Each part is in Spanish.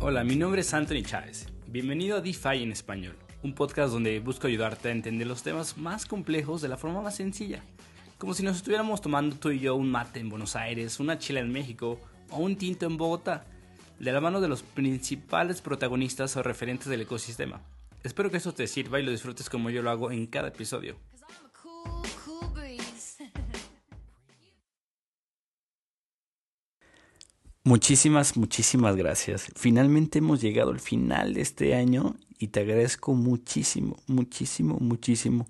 Hola, mi nombre es Anthony Chávez. Bienvenido a DeFi en español, un podcast donde busco ayudarte a entender los temas más complejos de la forma más sencilla. Como si nos estuviéramos tomando tú y yo un mate en Buenos Aires, una chila en México o un tinto en Bogotá, de la mano de los principales protagonistas o referentes del ecosistema. Espero que esto te sirva y lo disfrutes como yo lo hago en cada episodio. Muchísimas, muchísimas gracias. Finalmente hemos llegado al final de este año y te agradezco muchísimo, muchísimo, muchísimo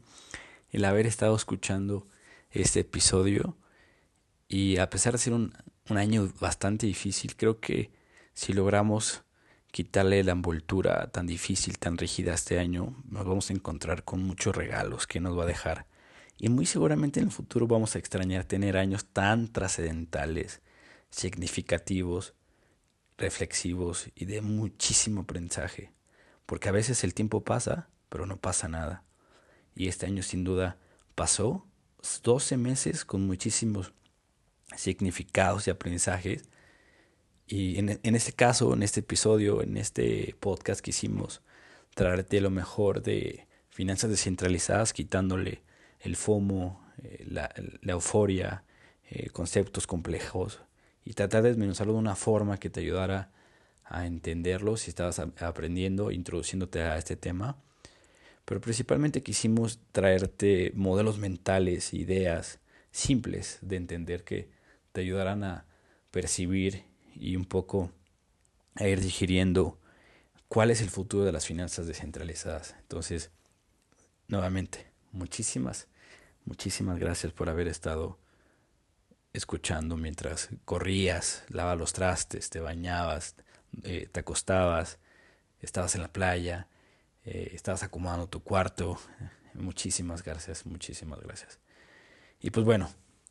el haber estado escuchando este episodio. Y a pesar de ser un, año bastante difícil, creo que si logramos quitarle la envoltura tan difícil, tan rígida este año, nos vamos a encontrar con muchos regalos que nos va a dejar. Y muy seguramente en el futuro vamos a extrañar tener años tan trascendentales, significativos, reflexivos y de muchísimo aprendizaje. Porque a veces el tiempo pasa, pero no pasa nada. Y este año sin duda pasó 12 meses con muchísimos significados y aprendizajes y en, en, este caso, en este episodio, en este podcast quisimos traerte lo mejor de finanzas descentralizadas, quitándole el FOMO, eh, la, la, euforia, eh, conceptos complejos y tratar de desmenuzarlo de una forma que te ayudara a entenderlo si estabas aprendiendo, introduciéndote a este tema. Pero principalmente quisimos traerte modelos mentales, ideas simples de entender que te ayudarán a percibir y un poco a ir digiriendo cuál es el futuro de las finanzas descentralizadas. Entonces, nuevamente, muchísimas, muchísimas gracias por haber estado escuchando mientras corrías, lavabas los trastes, te bañabas, eh, te acostabas, estabas en la playa, eh, estabas acomodando tu cuarto. Muchísimas gracias, muchísimas gracias. Y pues bueno,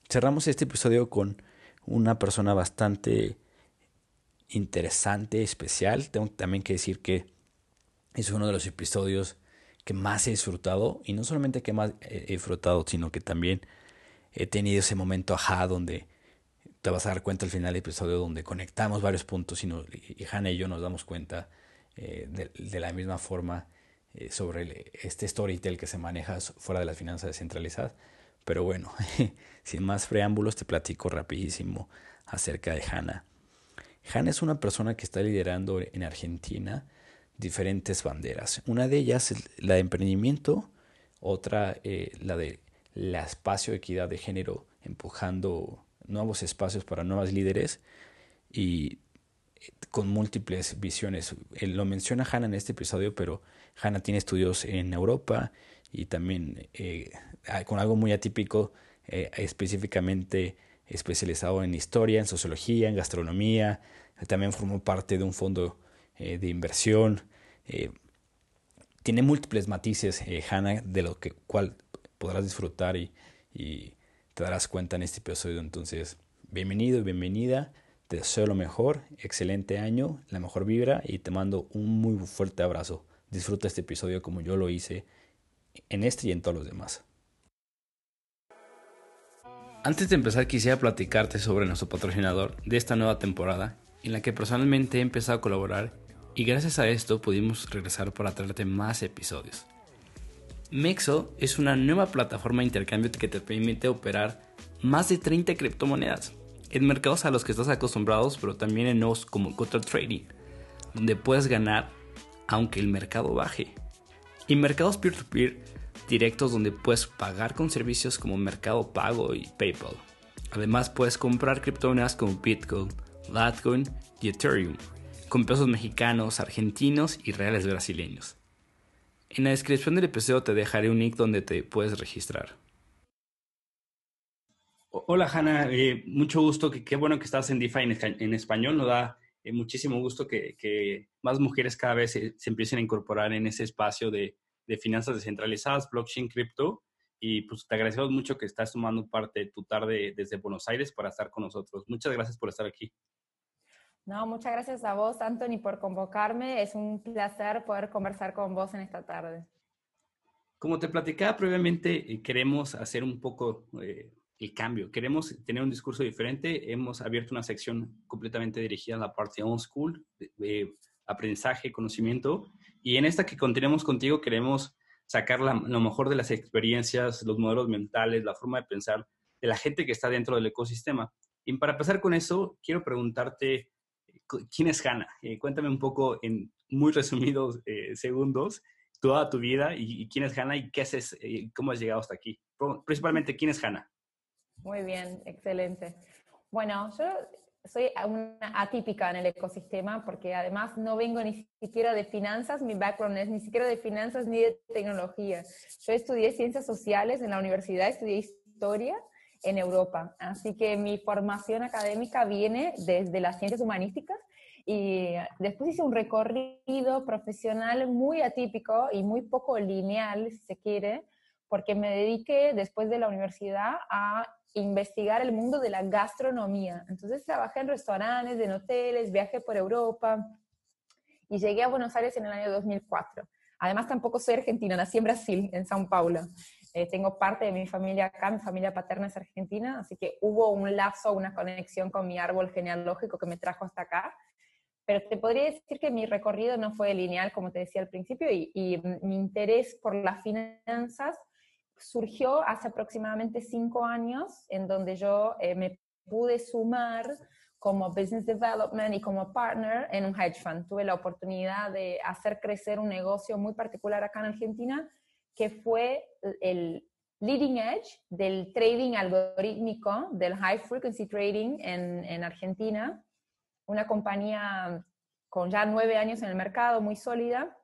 cerramos este episodio con una persona bastante interesante, especial. Tengo también que decir que es uno de los episodios que más he disfrutado y no solamente que más he disfrutado, sino que también he tenido ese momento ajá donde te vas a dar cuenta al final del episodio donde conectamos varios puntos y, nos, y Hannah y yo nos damos cuenta eh, de, la misma forma eh, sobre este storytell que se maneja fuera de las finanzas descentralizadas. Pero bueno, sin más preámbulos te platico rapidísimo acerca de Hannah. Han es una persona que está liderando en Argentina diferentes banderas. Una de ellas es la de emprendimiento, otra eh, la de la espacio de equidad de género, empujando nuevos espacios para nuevas líderes y eh, con múltiples visiones. Él lo menciona Hanna en este episodio, pero Hanna tiene estudios en Europa y también eh, con algo muy atípico, eh, específicamente especializado en historia, en sociología, en gastronomía. También formó parte de un fondo eh, de inversión. Eh, tiene múltiples matices, eh, Hannah, de lo que cual podrás disfrutar y, te darás cuenta en este episodio. Entonces, bienvenido y bienvenida. Te deseo lo mejor, excelente año, la mejor vibra y te mando un muy fuerte abrazo. Disfruta este episodio como yo lo hice en este y en todos los demás. Antes de empezar quisiera platicarte sobre nuestro patrocinador de esta nueva temporada, en la que personalmente he empezado a colaborar y gracias a esto pudimos regresar para traerte más episodios. Mexo es una nueva plataforma de intercambio que te permite operar más de 30 criptomonedas en mercados a los que estás acostumbrados, pero también en nuevos como Cotter Trading, donde puedes ganar aunque el mercado baje. Y mercados peer-to-peer directos donde puedes pagar con servicios como Mercado Pago y PayPal. Además puedes comprar criptomonedas como Bitcoin, Litecoin y Ethereum, con pesos mexicanos, argentinos y reales brasileños. En la descripción del episodio te dejaré un link donde te puedes registrar. Hola Hanna, eh, mucho gusto, qué bueno que estás en DeFi en, español, nos da eh, muchísimo gusto que, que, más mujeres cada vez se, se empiecen a incorporar en ese espacio de, de finanzas descentralizadas, blockchain, cripto. Y pues te agradecemos mucho que estás tomando parte de tu tarde desde Buenos Aires para estar con nosotros. Muchas gracias por estar aquí. No, muchas gracias a vos, Anthony, por convocarme. Es un placer poder conversar con vos en esta tarde. Como te platicaba previamente, eh, queremos hacer un poco, eh, el cambio. Queremos tener un discurso diferente. Hemos abierto una sección completamente dirigida a la parte on school, de, aprendizaje, conocimiento. Y en esta que continuemos contigo queremos sacar lo mejor de las experiencias, los modelos mentales, la forma de pensar de la gente que está dentro del ecosistema. Y para empezar con eso, quiero preguntarte, ¿quién es Hanna? Eh, cuéntame un poco en muy resumidos eh, segundos toda tu vida y, quién es Hanna y qué haces, eh, cómo has llegado hasta aquí. Principalmente, ¿quién es Hanna? Muy bien, excelente. Bueno, yo soy una atípica en el ecosistema porque además no vengo ni siquiera de finanzas, mi background es ni siquiera de finanzas ni de tecnología. Yo estudié ciencias sociales en la universidad, estudié historia en Europa, así que mi formación académica viene desde las ciencias humanísticas y después hice un recorrido profesional muy atípico y muy poco lineal, si se quiere, porque me dediqué después de la universidad a investigar el mundo de la gastronomía. Entonces trabajé en restaurantes, en hoteles, viajé por Europa y llegué a Buenos Aires en el año 2004. Además tampoco soy argentina, nací en Brasil, en Sao Paulo. Eh, tengo parte de mi familia acá, mi familia paterna es argentina, así que hubo un lazo, una conexión con mi árbol genealógico que me trajo hasta acá. Pero te podría decir que mi recorrido no fue lineal, como te decía al principio, y, y mi interés por las finanzas surgió hace aproximadamente cinco años, en donde yo eh, me pude sumar como business development y como partner en un hedge fund. Tuve la oportunidad de hacer crecer un negocio muy particular acá en Argentina, que fue el leading edge del trading algorítmico, del high frequency trading en, en Argentina, una compañía con ya nueve años en el mercado, muy sólida,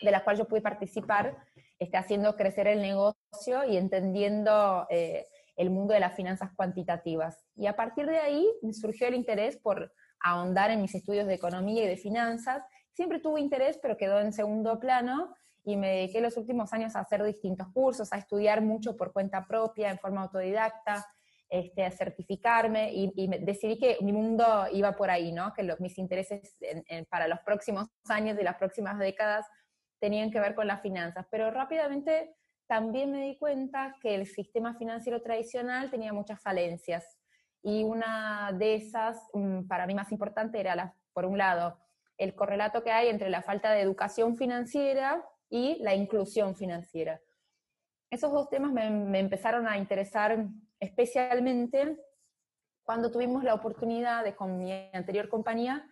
de la cual yo pude participar esté haciendo crecer el negocio y entendiendo eh, el mundo de las finanzas cuantitativas. Y a partir de ahí me surgió el interés por ahondar en mis estudios de economía y de finanzas. Siempre tuve interés, pero quedó en segundo plano y me dediqué los últimos años a hacer distintos cursos, a estudiar mucho por cuenta propia, en forma autodidacta, este, a certificarme y, decidí que mi mundo iba por ahí, ¿no? que mis intereses para los próximos años y las próximas décadas tenían que ver con las finanzas, pero rápidamente también me di cuenta que el sistema financiero tradicional tenía muchas falencias y una de esas, mm, para mí más importante, era, la, por un lado, el correlato que hay entre la falta de educación financiera y la inclusión financiera. Esos dos temas me, empezaron a interesar especialmente cuando tuvimos la oportunidad de, con mi anterior compañía,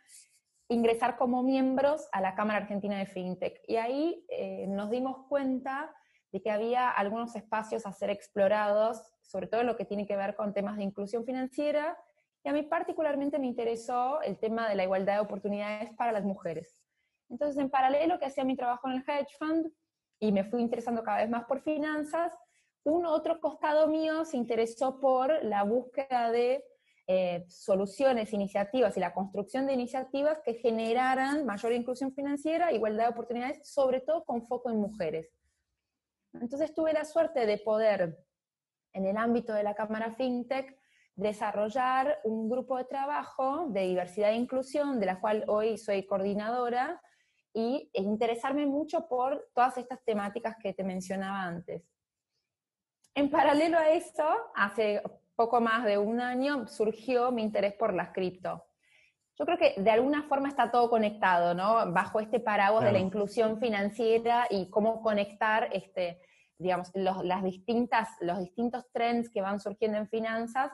ingresar como miembros a la Cámara Argentina de FinTech. Y ahí eh, nos dimos cuenta de que había algunos espacios a ser explorados, sobre todo lo que tiene que ver con temas de inclusión financiera. Y a mí particularmente me interesó el tema de la igualdad de oportunidades para las mujeres. Entonces, en paralelo que hacía mi trabajo en el hedge fund y me fui interesando cada vez más por finanzas, un otro costado mío se interesó por la búsqueda de eh, soluciones, iniciativas y la construcción de iniciativas que generaran mayor inclusión financiera, igualdad de oportunidades, sobre todo con foco en mujeres. Entonces tuve la suerte de poder, en el ámbito de la Cámara FinTech, desarrollar un grupo de trabajo de diversidad e inclusión, de la cual hoy soy coordinadora, y interesarme mucho por todas estas temáticas que te mencionaba antes. En paralelo a eso, hace poco más de un año surgió mi interés por las cripto. Yo creo que de alguna forma está todo conectado, ¿no? Bajo este paraguas de la inclusión financiera y cómo conectar, este, digamos, los, las distintas, los distintos trends que van surgiendo en finanzas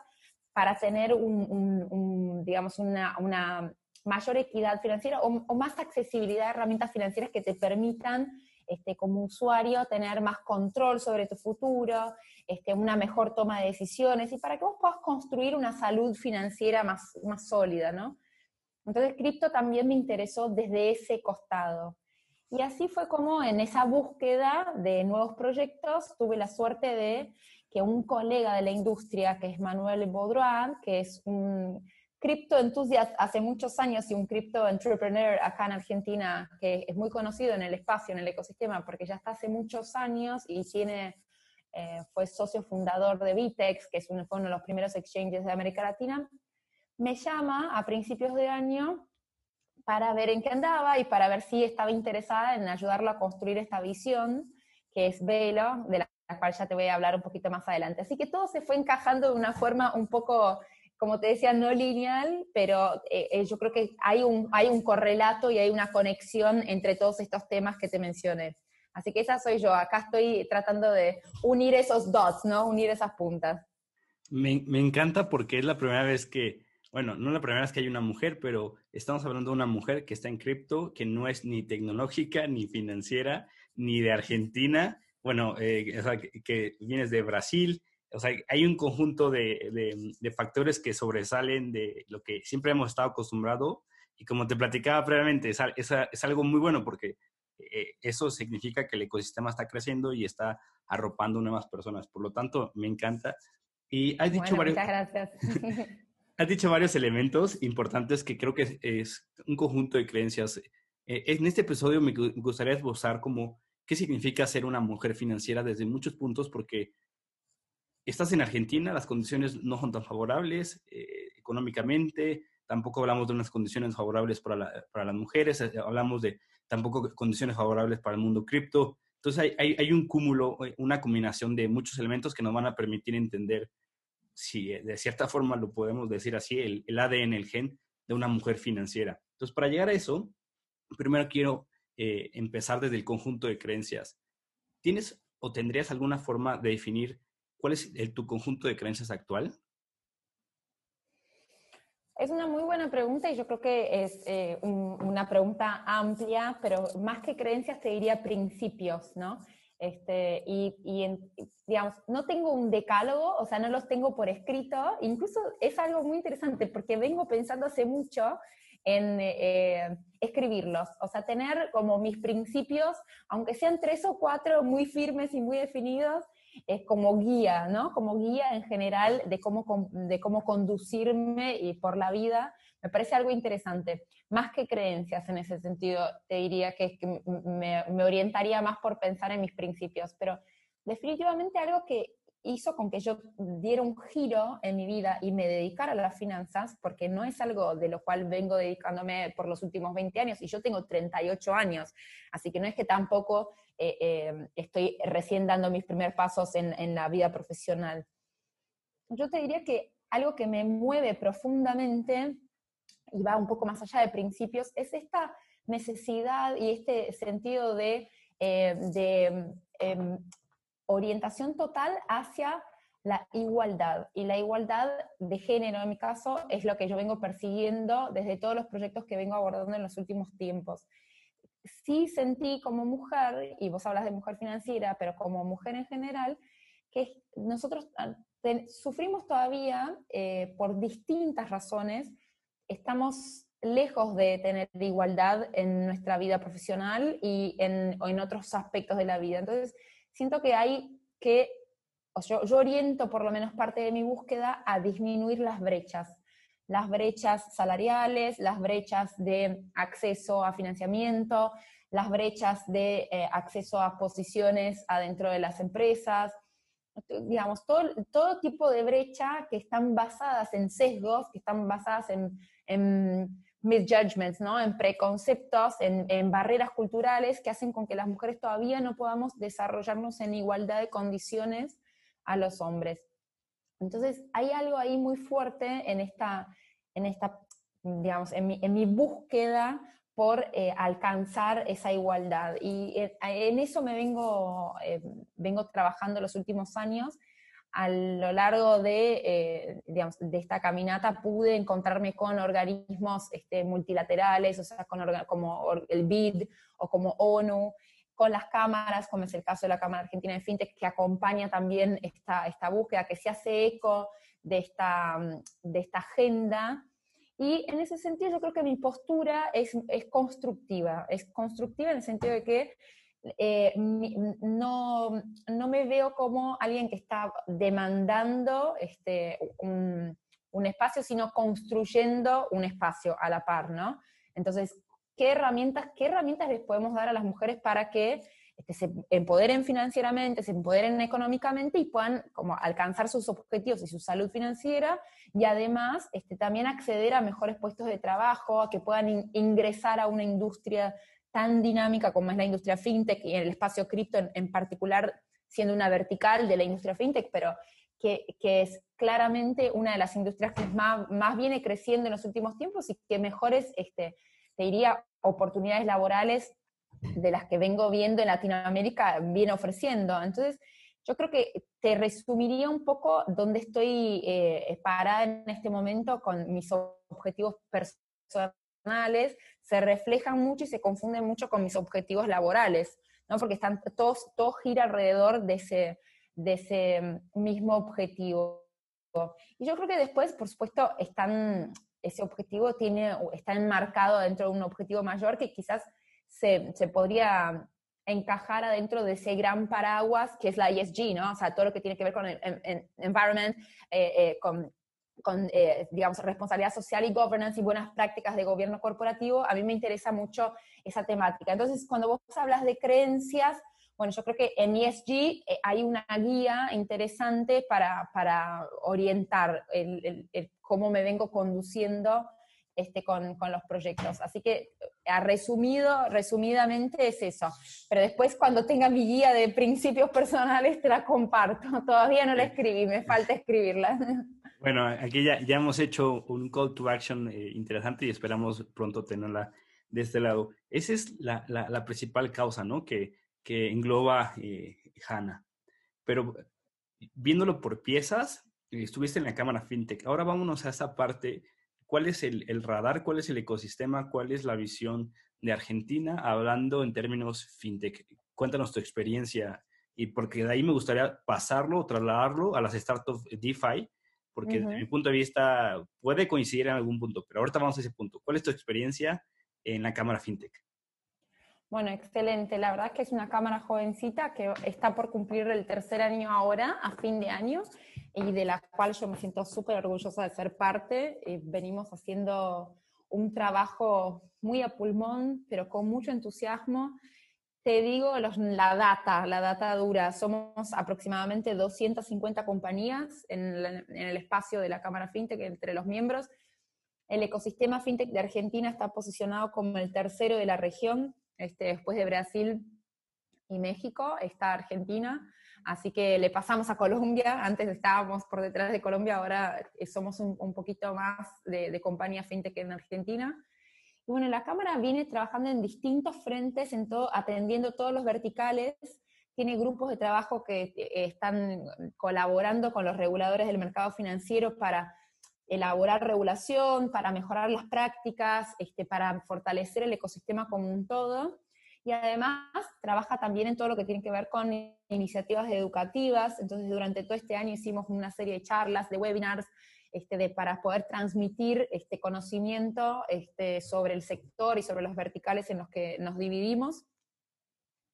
para tener un, digamos, una, una, mayor equidad financiera o, o, más accesibilidad a herramientas financieras que te permitan este, como usuario tener más control sobre tu futuro, este, una mejor toma de decisiones y para que vos puedas construir una salud financiera más, más sólida, ¿no? Entonces, cripto también me interesó desde ese costado. Y así fue como en esa búsqueda de nuevos proyectos tuve la suerte de que un colega de la industria, que es Manuel Baudroin, que es un cripto entusiasta hace muchos años y un cripto entrepreneur acá en Argentina, que es muy conocido en el espacio, en el ecosistema, porque ya está hace muchos años y tiene eh, fue socio fundador de Vitex, que es uno, fue uno de los primeros exchanges de América Latina, me llama a principios de año para ver en qué andaba y para ver si estaba interesada en ayudarlo a construir esta visión, que es Velo, de la cual ya te voy a hablar un poquito más adelante. Así que todo se fue encajando de una forma un poco, como te decía, no lineal, pero eh, eh, yo creo que hay un, hay un correlato y hay una conexión entre todos estos temas que te mencioné. Así que esa soy yo, acá estoy tratando de unir esos dots, ¿no? Unir esas puntas. Me, me encanta porque es la primera vez que, bueno, no la primera vez que hay una mujer, pero estamos hablando de una mujer que está en cripto, que no es ni tecnológica, ni financiera, ni de Argentina, bueno, eh, sea, que, vienes de Brasil, o sea, hay un conjunto de, de, factores que sobresalen de lo que siempre hemos estado acostumbrados y como te platicaba previamente, es, es, es algo muy bueno porque eh, eso significa que el ecosistema está creciendo y está arropando nuevas personas. Por lo tanto, me encanta. Y has dicho varios... Muchas gracias. has dicho varios elementos importantes que creo que es, un conjunto de creencias. Eh, en este episodio me gustaría esbozar como qué significa ser una mujer financiera desde muchos puntos, porque estás en Argentina, las condiciones no son tan favorables eh, económicamente, tampoco hablamos de unas condiciones favorables para, para las mujeres, eh, hablamos de tampoco condiciones favorables para el mundo cripto. Entonces hay, hay, un cúmulo, eh, una combinación de muchos elementos que nos van a permitir entender, si de cierta forma lo podemos decir así, el, ADN, el gen de una mujer financiera. Entonces, para llegar a eso, primero quiero empezar desde el conjunto de creencias. ¿Tienes o tendrías alguna forma de definir cuál es tu conjunto de creencias actual? Es una muy buena pregunta y yo creo que es eh, una pregunta amplia, pero más que creencias te diría principios, ¿no? Este, y, digamos, no tengo un decálogo, o sea, no los tengo por escrito, incluso es algo muy interesante porque vengo pensando hace mucho en eh, escribirlos, o sea, tener como mis principios, aunque sean tres o cuatro muy firmes y muy definidos, es como guía, ¿no? Como guía en general de cómo, de cómo conducirme y por la vida. Me parece algo interesante. Más que creencias en ese sentido, te diría que, me orientaría más por pensar en mis principios, pero definitivamente algo que hizo con que yo diera un giro en mi vida y me dedicara a las finanzas, porque no es algo de lo cual vengo dedicándome por los últimos 20 años, y yo tengo 38 años, así que no es que tampoco eh, eh, estoy recién dando mis primeros pasos en, en la vida profesional. Yo te diría que algo que me mueve profundamente, y va un poco más allá de principios, es esta necesidad y este sentido de, eh, em, orientación total hacia la igualdad. Y la igualdad de género, en mi caso, es lo que yo vengo persiguiendo desde todos los proyectos que vengo abordando en los últimos tiempos. Sí sentí como mujer, y vos hablas de mujer financiera, pero como mujer en general, que nosotros ah, sufrimos todavía eh, por distintas razones, estamos lejos de tener igualdad en nuestra vida profesional y en, o en otros aspectos de la vida. Entonces, siento que hay que, o yo, yo oriento por lo menos parte de mi búsqueda a disminuir las brechas, las brechas salariales, las brechas de acceso a financiamiento, las brechas de eh, acceso a posiciones adentro de las empresas, digamos, todo, todo tipo de brecha que están basadas en sesgos, que están basadas en, en misjudgments, ¿no? En preconceptos, en, barreras culturales que hacen con que las mujeres todavía no podamos desarrollarnos en igualdad de condiciones a los hombres. Entonces, hay algo ahí muy fuerte en esta, en esta digamos, en mi, en mi búsqueda por eh, alcanzar esa igualdad. Y en, en eso me vengo, eh, vengo trabajando los últimos años a lo largo de, eh, digamos, de esta caminata pude encontrarme con organismos este, multilaterales, o sea, con como el BID o como ONU, con las cámaras, como es el caso de la Cámara Argentina de FinTech, que acompaña también esta, esta búsqueda, que se hace eco de esta, de esta agenda. Y en ese sentido yo creo que mi postura es, es constructiva, es constructiva en el sentido de que eh, no, no, me veo como alguien que está demandando este, un, espacio, sino construyendo un espacio a la par, ¿no? Entonces, ¿qué herramientas, qué herramientas les podemos dar a las mujeres para que este, se empoderen financieramente, se empoderen económicamente y puedan como alcanzar sus objetivos y su salud financiera y además este, también acceder a mejores puestos de trabajo, a que puedan ingresar a una industria tan dinámica como es la industria fintech y el espacio cripto en, particular siendo una vertical de la industria fintech, pero que, que es claramente una de las industrias que más, más, viene creciendo en los últimos tiempos y que mejores, este, te diría, oportunidades laborales de las que vengo viendo en Latinoamérica viene ofreciendo. Entonces, yo creo que te resumiría un poco dónde estoy eh, parada en este momento con mis objetivos personales, se reflejan mucho y se confunden mucho con mis objetivos laborales, ¿no? porque están, todos, todo gira alrededor de ese, de ese mismo objetivo. Y yo creo que después, por supuesto, están, ese objetivo tiene, está enmarcado dentro de un objetivo mayor que quizás se, se podría encajar adentro de ese gran paraguas que es la ESG, ¿no? O sea, todo lo que tiene que ver con el, environment, eh, eh, con, con eh, digamos, responsabilidad social y governance y buenas prácticas de gobierno corporativo, a mí me interesa mucho esa temática. Entonces, cuando vos hablas de creencias, bueno, yo creo que en ESG hay una guía interesante para, para orientar el, el, cómo me vengo conduciendo este, con, con, los proyectos. Así que, a resumido, resumidamente es eso. Pero después, cuando tenga mi guía de principios personales, te la comparto. Todavía no la escribí, me falta escribirla. Bueno, aquí ya, ya hemos hecho un call to action eh, interesante y esperamos pronto tenerla de este lado. Esa es la, la, la principal causa, ¿no? Que, que engloba eh, HANA. Pero viéndolo por piezas, estuviste en la cámara FinTech. Ahora vámonos a esa parte cuál es el, radar, cuál es el ecosistema, cuál es la visión de Argentina hablando en términos fintech. Cuéntanos tu experiencia y porque de ahí me gustaría pasarlo, trasladarlo a las startups DeFi, porque desde mi punto de vista puede coincidir en algún punto, pero ahorita vamos a ese punto. ¿Cuál es tu experiencia en la cámara fintech? Bueno, excelente. La verdad es que es una cámara jovencita que está por cumplir el tercer año ahora, a fin de año, y de la cual yo me siento súper orgullosa de ser parte. Y venimos haciendo un trabajo muy a pulmón, pero con mucho entusiasmo. Te digo la data, la data dura. Somos aproximadamente 250 compañías en, en el espacio de la Cámara FinTech entre los miembros. El ecosistema FinTech de Argentina está posicionado como el tercero de la región, este, después de Brasil y México está Argentina, así que le pasamos a Colombia, antes estábamos por detrás de Colombia, ahora somos un, poquito más de, compañía fintech en Argentina. Bueno, la Cámara viene trabajando en distintos frentes, en todo, atendiendo todos los verticales, tiene grupos de trabajo que eh, están colaborando con los reguladores del mercado financiero para elaborar regulación, para mejorar las prácticas, este, para fortalecer el ecosistema como un todo. Y además trabaja también en todo lo que tiene que ver con iniciativas educativas. Entonces, durante todo este año hicimos una serie de charlas, de webinars, este, de, para poder transmitir este conocimiento este, sobre el sector y sobre los verticales en los que nos dividimos.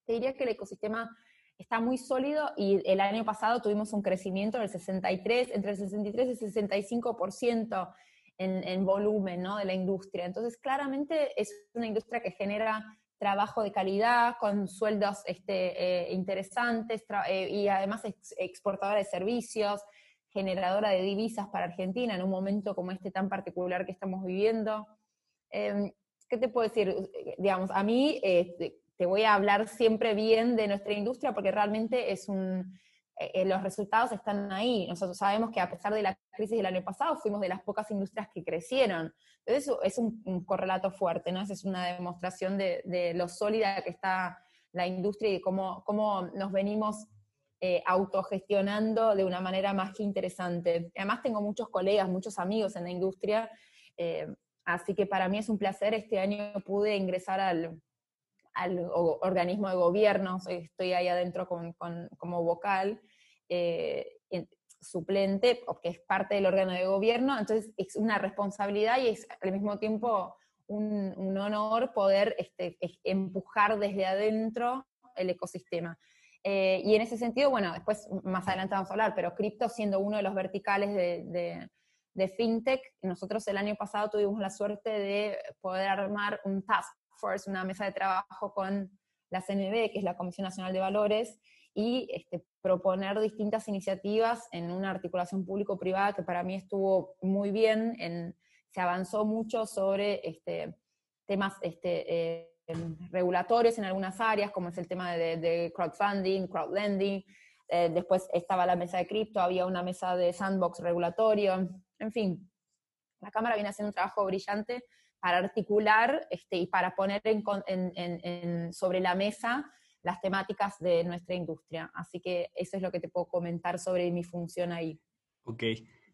Te diría que el ecosistema está muy sólido y el año pasado tuvimos un crecimiento del 63, entre el 63 y el 65% en, en volumen ¿no? de la industria. Entonces, claramente es una industria que genera trabajo de calidad, con sueldos este, eh, interesantes eh, y además exportadora de servicios, generadora de divisas para Argentina en un momento como este tan particular que estamos viviendo. Em, ¿Qué te puedo decir? Digamos, a mí eh, te voy a hablar siempre bien de nuestra industria porque realmente es un, eh, eh, los resultados están ahí. Nosotros sabemos que a pesar de la crisis del año pasado, fuimos de las pocas industrias que crecieron. Entonces, eso es un, correlato fuerte, ¿no? Esa es una demostración de, lo sólida que está la industria y de cómo, cómo nos venimos eh, autogestionando de una manera más que interesante. Además, tengo muchos colegas, muchos amigos en la industria, así que para mí es un placer. Este año pude ingresar al, al organismo de gobierno, estoy ahí adentro como vocal, eh, suplente, porque es parte del órgano de gobierno, entonces es una responsabilidad y es al mismo tiempo un, honor poder este, empujar desde adentro el ecosistema. Eh, y en ese sentido, bueno, después más adelante vamos a hablar, pero cripto siendo uno de los verticales de, de FinTech, nosotros el año pasado tuvimos la suerte de poder armar un task Force, una mesa de trabajo con la CNB, que es la Comisión Nacional de Valores, y este, proponer distintas iniciativas en una articulación público-privada que para mí estuvo muy bien, en, se avanzó mucho sobre este, temas este, regulatorios en algunas áreas, como es el tema de, crowdfunding, crowdlending. Eh, después estaba la mesa de cripto, había una mesa de sandbox regulatorio. En fin, la Cámara viene haciendo un trabajo brillante para articular este, y para poner sobre la mesa las temáticas de nuestra industria. Así que eso es lo que te puedo comentar sobre mi función ahí. Ok.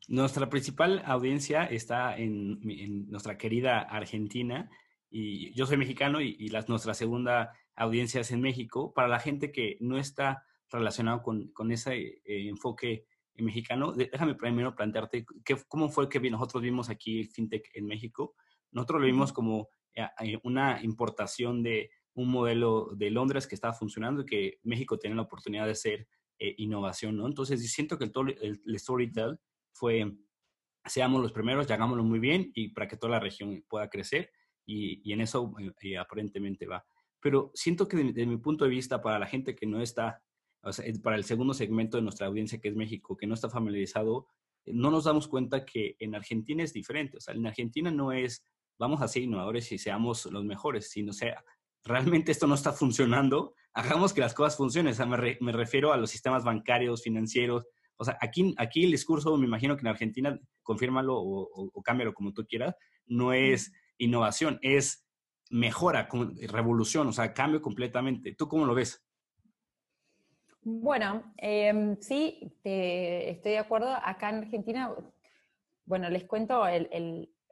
Nuestra principal audiencia está en, nuestra querida Argentina y yo soy mexicano y, nuestra segunda audiencia es en México. Para la gente que no está relacionado con, ese eh, enfoque mexicano, déjame primero plantearte qué, cómo fue que nosotros vimos aquí FinTech en México. Nosotros lo vimos como eh, eh, una importación de un modelo de Londres que estaba funcionando y que México tenía la oportunidad de ser innovación, ¿no? Entonces, siento que el, el, el storytell fue, seamos los primeros, y hagámoslo muy bien y para que toda la región pueda crecer y, en eso eh, aparentemente va. Pero siento que desde mi punto de vista, para la gente que no está, o sea, para el segundo segmento de nuestra audiencia que es México, que no está familiarizado, no nos damos cuenta que en Argentina es diferente. O sea, en Argentina no es vamos a ser innovadores y seamos los mejores, sino sea, realmente esto no está funcionando, hagamos que las cosas funcionen. O sea, me, me refiero a los sistemas bancarios, financieros, o sea, aquí, aquí el discurso, me imagino que en Argentina, confírmalo o, o, cámbialo como tú quieras, no es innovación, es mejora, revolución, o sea, cambio completamente. ¿Tú cómo lo ves? Bueno, em, sí, estoy de acuerdo. Acá en Argentina, bueno, les cuento,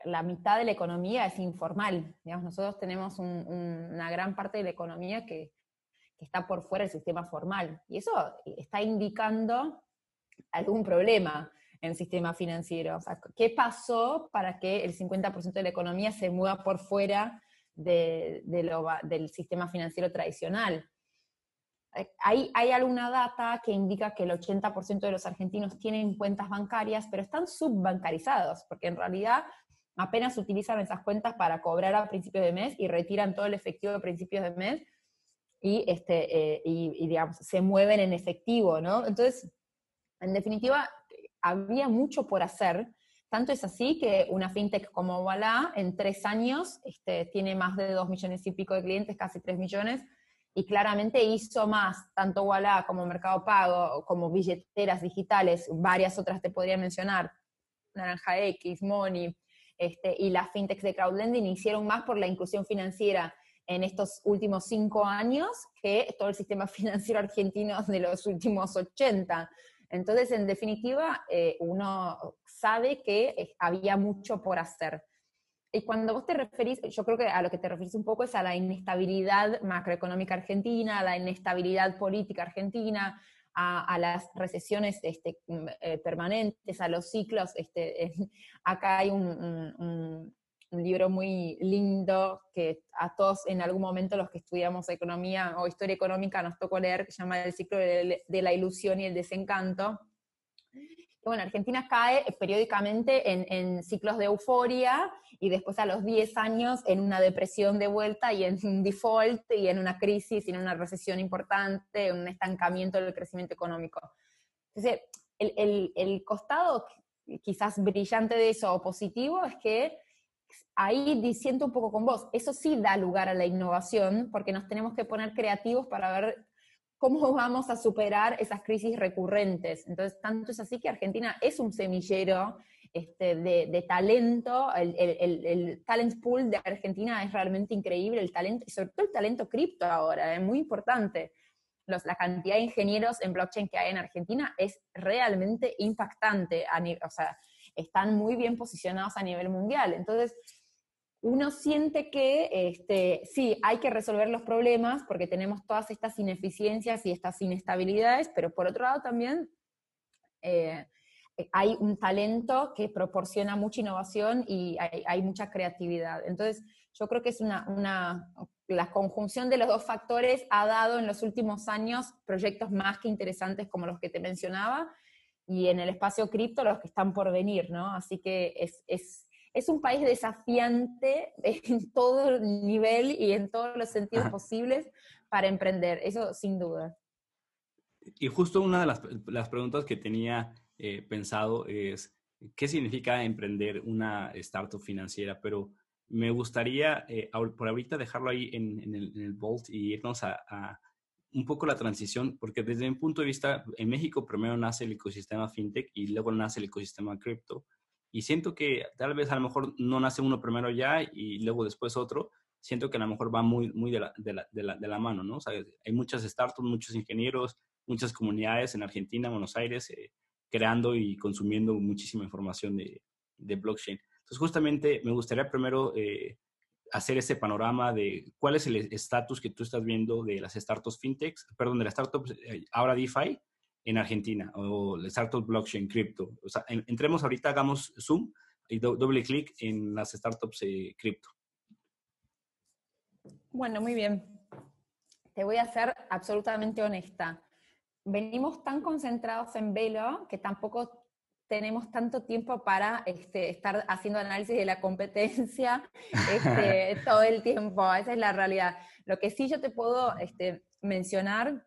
la mitad de la economía es informal. Digamos, nosotros tenemos una gran parte de la economía que, que, está por fuera del sistema formal. Y eso está indicando algún problema en el sistema financiero. O sea, ¿Qué pasó para que el 50% de la economía se mueva por fuera de, del sistema financiero tradicional? Hay, hay, alguna data que indica que el 80% de los argentinos tienen cuentas bancarias, pero están subbancarizados, porque en realidad apenas utilizan esas cuentas para cobrar a principios de mes y retiran todo el efectivo a principios de mes y, este, eh, y digamos, se mueven en efectivo, ¿no? Entonces, en definitiva, había mucho por hacer. Tanto es así que una fintech como Walla en tres años este, tiene más de dos millones y pico de clientes, casi tres millones, y claramente hizo más, tanto Walla como Mercado Pago, como billeteras digitales, varias otras te podría mencionar, Naranja X, Money, este, y las fintechs de crowdlending hicieron más por la inclusión financiera en estos últimos cinco años que todo el sistema financiero argentino de los últimos 80. Entonces, en definitiva, eh, uno sabe que eh, había mucho por hacer. Y cuando vos te referís, yo creo que a lo que te referís un poco es a la inestabilidad macroeconómica argentina, a la inestabilidad política argentina, a, las recesiones este, mm, eh, permanentes, a los ciclos. Este, acá hay un, un libro muy lindo que a todos en algún momento los que estudiamos economía o historia económica nos tocó leer, que se llama El ciclo de, la ilusión y el desencanto. bueno, Argentina cae periódicamente en, ciclos de euforia y después a los 10 años en una depresión de vuelta y en un default y en una crisis y en una recesión importante, en un estancamiento del crecimiento económico. Entonces, el, el, el costado quizás brillante de eso o positivo es que ahí diciendo un poco con vos, eso sí da lugar a la innovación, porque nos tenemos que poner creativos para ver cómo vamos a superar esas crisis recurrentes. Entonces, tanto es así que Argentina es un semillero este, de, talento, el, talent pool de Argentina es realmente increíble, el talento, y sobre todo el talento cripto ahora, es muy importante. La cantidad de ingenieros en blockchain que hay en Argentina es realmente impactante, o sea, están muy bien posicionados a nivel mundial. Entonces, uno siente que este, sí, hay que resolver los problemas porque tenemos todas estas ineficiencias y estas inestabilidades, pero por otro lado también eh, hay un talento que proporciona mucha innovación y hay, mucha creatividad. Entonces, yo creo que es una, una, la conjunción de los dos factores ha dado en los últimos años proyectos más que interesantes como los que te mencionaba y en el espacio cripto los que están por venir, ¿no? Así que es, es es un país desafiante en todo nivel y en todos los sentidos posibles para emprender, eso sin duda. Y justo una de las, preguntas que tenía eh, pensado es, ¿qué significa emprender una startup financiera? Pero me gustaría eh, por ahorita dejarlo ahí en, el, en Vault y irnos a, un poco la transición, porque desde mi punto de vista, en México primero nace el ecosistema fintech y luego nace el ecosistema cripto. Y siento que tal vez a lo mejor no nace uno primero ya y luego después otro. Siento que a lo mejor va muy, muy de, la, de, la, de, la, de la mano, ¿no? O sea, hay muchas startups, muchos ingenieros, muchas comunidades en Argentina, Buenos Aires, eh, creando y consumiendo muchísima información de, blockchain. Entonces, justamente me gustaría primero eh, hacer ese panorama de cuál es el estatus que tú estás viendo de las startups fintechs, perdón, de las startups eh, ahora DeFi en Argentina o las startups blockchain, cripto. O sea, entremos ahorita, hagamos zoom y doble clic en las startups eh, cripto. Bueno, muy bien. Te voy a ser absolutamente honesta. Venimos tan concentrados en Velo que tampoco tenemos tanto tiempo para este, estar haciendo análisis de la competencia este, todo el tiempo, esa es la realidad. Lo que sí yo te puedo este, mencionar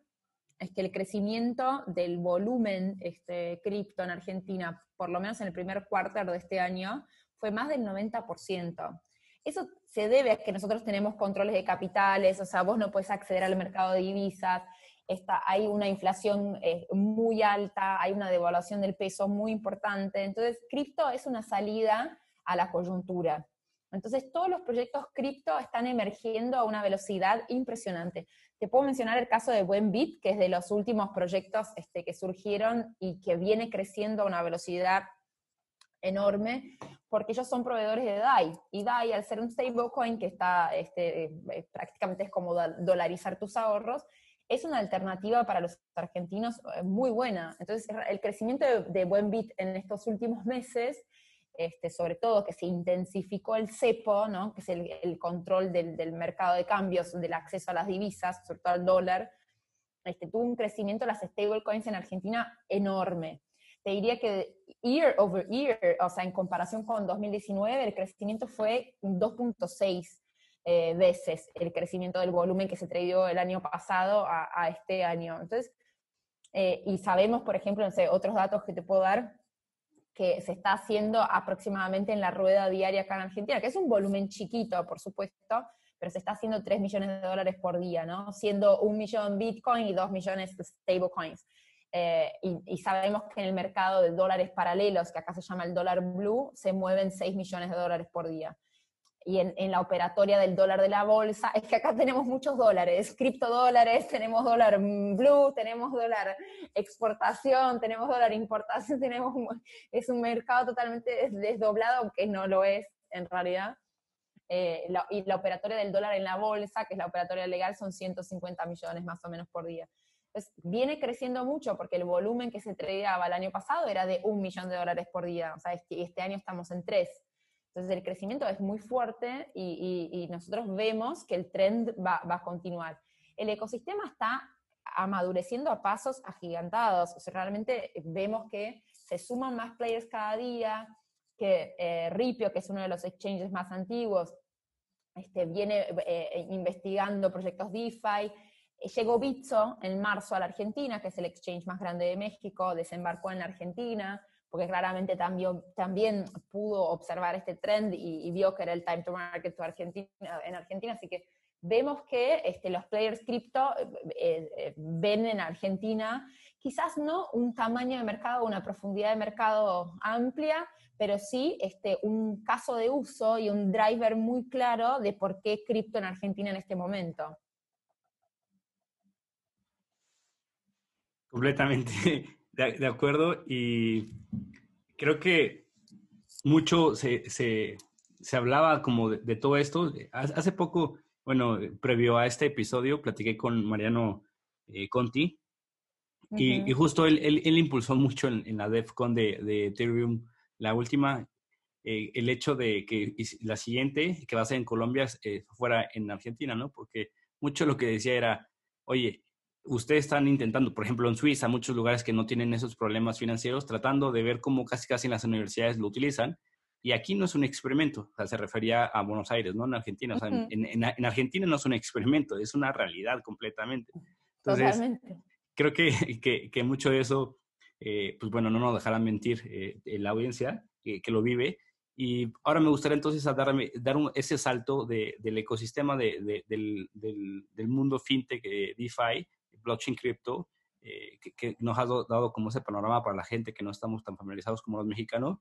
es que el crecimiento del volumen este, cripto en Argentina, por lo menos en el primer cuarto de este año, fue más del 90%. Eso se debe a que nosotros tenemos controles de capitales, o sea, vos no puedes acceder al mercado de divisas, hay una inflación eh, muy alta, hay una devaluación del peso muy importante. Entonces, cripto es una salida a la coyuntura. Entonces, todos los proyectos cripto están emergiendo a una velocidad impresionante. Te puedo mencionar el caso de Buenbit, que es de los últimos proyectos este, que surgieron y que viene creciendo a una velocidad enorme, porque ellos son proveedores de DAI. Y DAI, al ser un stablecoin que está este, eh, prácticamente es como dolarizar tus ahorros, es una alternativa para los argentinos eh, muy buena. Entonces, el crecimiento de, de Buenbit en estos últimos meses, este, sobre todo que se intensificó el cepo, ¿no? que es el, control del, mercado de cambios, del acceso a las divisas, sobre todo al dólar, este, tuvo un crecimiento de las stablecoins en Argentina enorme. Te diría que year over year, o sea, en comparación con 2019, el crecimiento fue 2.6 eh, veces el crecimiento del volumen que se trajo el año pasado a, este año. Entonces, eh, y sabemos, por ejemplo, no sé, otros datos que te puedo dar, que se está haciendo aproximadamente en la rueda diaria acá en Argentina, que es un volumen chiquito, por supuesto, pero se está haciendo 3 millones de dólares por día, ¿no? Siendo un millón Bitcoin y 2 millones stablecoins. Eh, y, y, sabemos que en el mercado de dólares paralelos, que acá se llama el dólar blue, se mueven 6 millones de dólares por día y en, la operatoria del dólar de la bolsa, es que acá tenemos muchos dólares, criptodólares, tenemos dólar blue, tenemos dólar exportación, tenemos dólar importación, tenemos es un mercado totalmente desdoblado, aunque no lo es en realidad. Eh, y la operatoria del dólar en la bolsa, que es la operatoria legal, son 150 millones más o menos por día. Entonces, viene creciendo mucho porque el volumen que se tradeaba el año pasado era de un millón de dólares por día, o sea, este, este año estamos en tres. Entonces el crecimiento es muy fuerte y, nosotros vemos que el trend va, a continuar. El ecosistema está amadureciendo a pasos agigantados, o sea, realmente vemos que se suman más players cada día, que eh, Ripio, que es uno de los exchanges más antiguos, este, viene eh, investigando proyectos DeFi, Llegó Bitso en marzo a la Argentina, que es el exchange más grande de México, desembarcó en la Argentina porque claramente también, también pudo observar este trend y, vio que era el time to market to Argentina, en Argentina, así que vemos que este, los players cripto eh, eh, ven en Argentina quizás no un tamaño de mercado, una profundidad de mercado amplia, pero sí este, un caso de uso y un driver muy claro de por qué cripto en Argentina en este momento. Completamente de, acuerdo y creo que mucho se, se, se hablaba como de, todo esto. Hace poco, bueno, previo a este episodio, platiqué con Mariano eh, Conti y, y, justo él, él, impulsó mucho en, la DEFCON de, de Ethereum, la última, eh, el hecho de que la siguiente, que va a ser en Colombia, eh, fuera en Argentina, ¿no? Porque mucho lo que decía era, oye, ustedes están intentando, por ejemplo, en Suiza, muchos lugares que no tienen esos problemas financieros, tratando de ver cómo casi casi en las universidades lo utilizan. Y aquí no es un experimento, o sea, se refería a Buenos Aires, no en Argentina. O sea, en, Argentina no es un experimento, es una realidad completamente. Entonces, creo que, que, mucho de eso, eh, pues bueno, no nos dejarán mentir eh, la audiencia que, que lo vive. Y ahora me gustaría entonces dar ese salto del ecosistema del, mundo fintech, eh, DeFi, blockchain cripto, eh, que, nos ha dado como ese panorama para la gente que no estamos tan familiarizados como los mexicanos,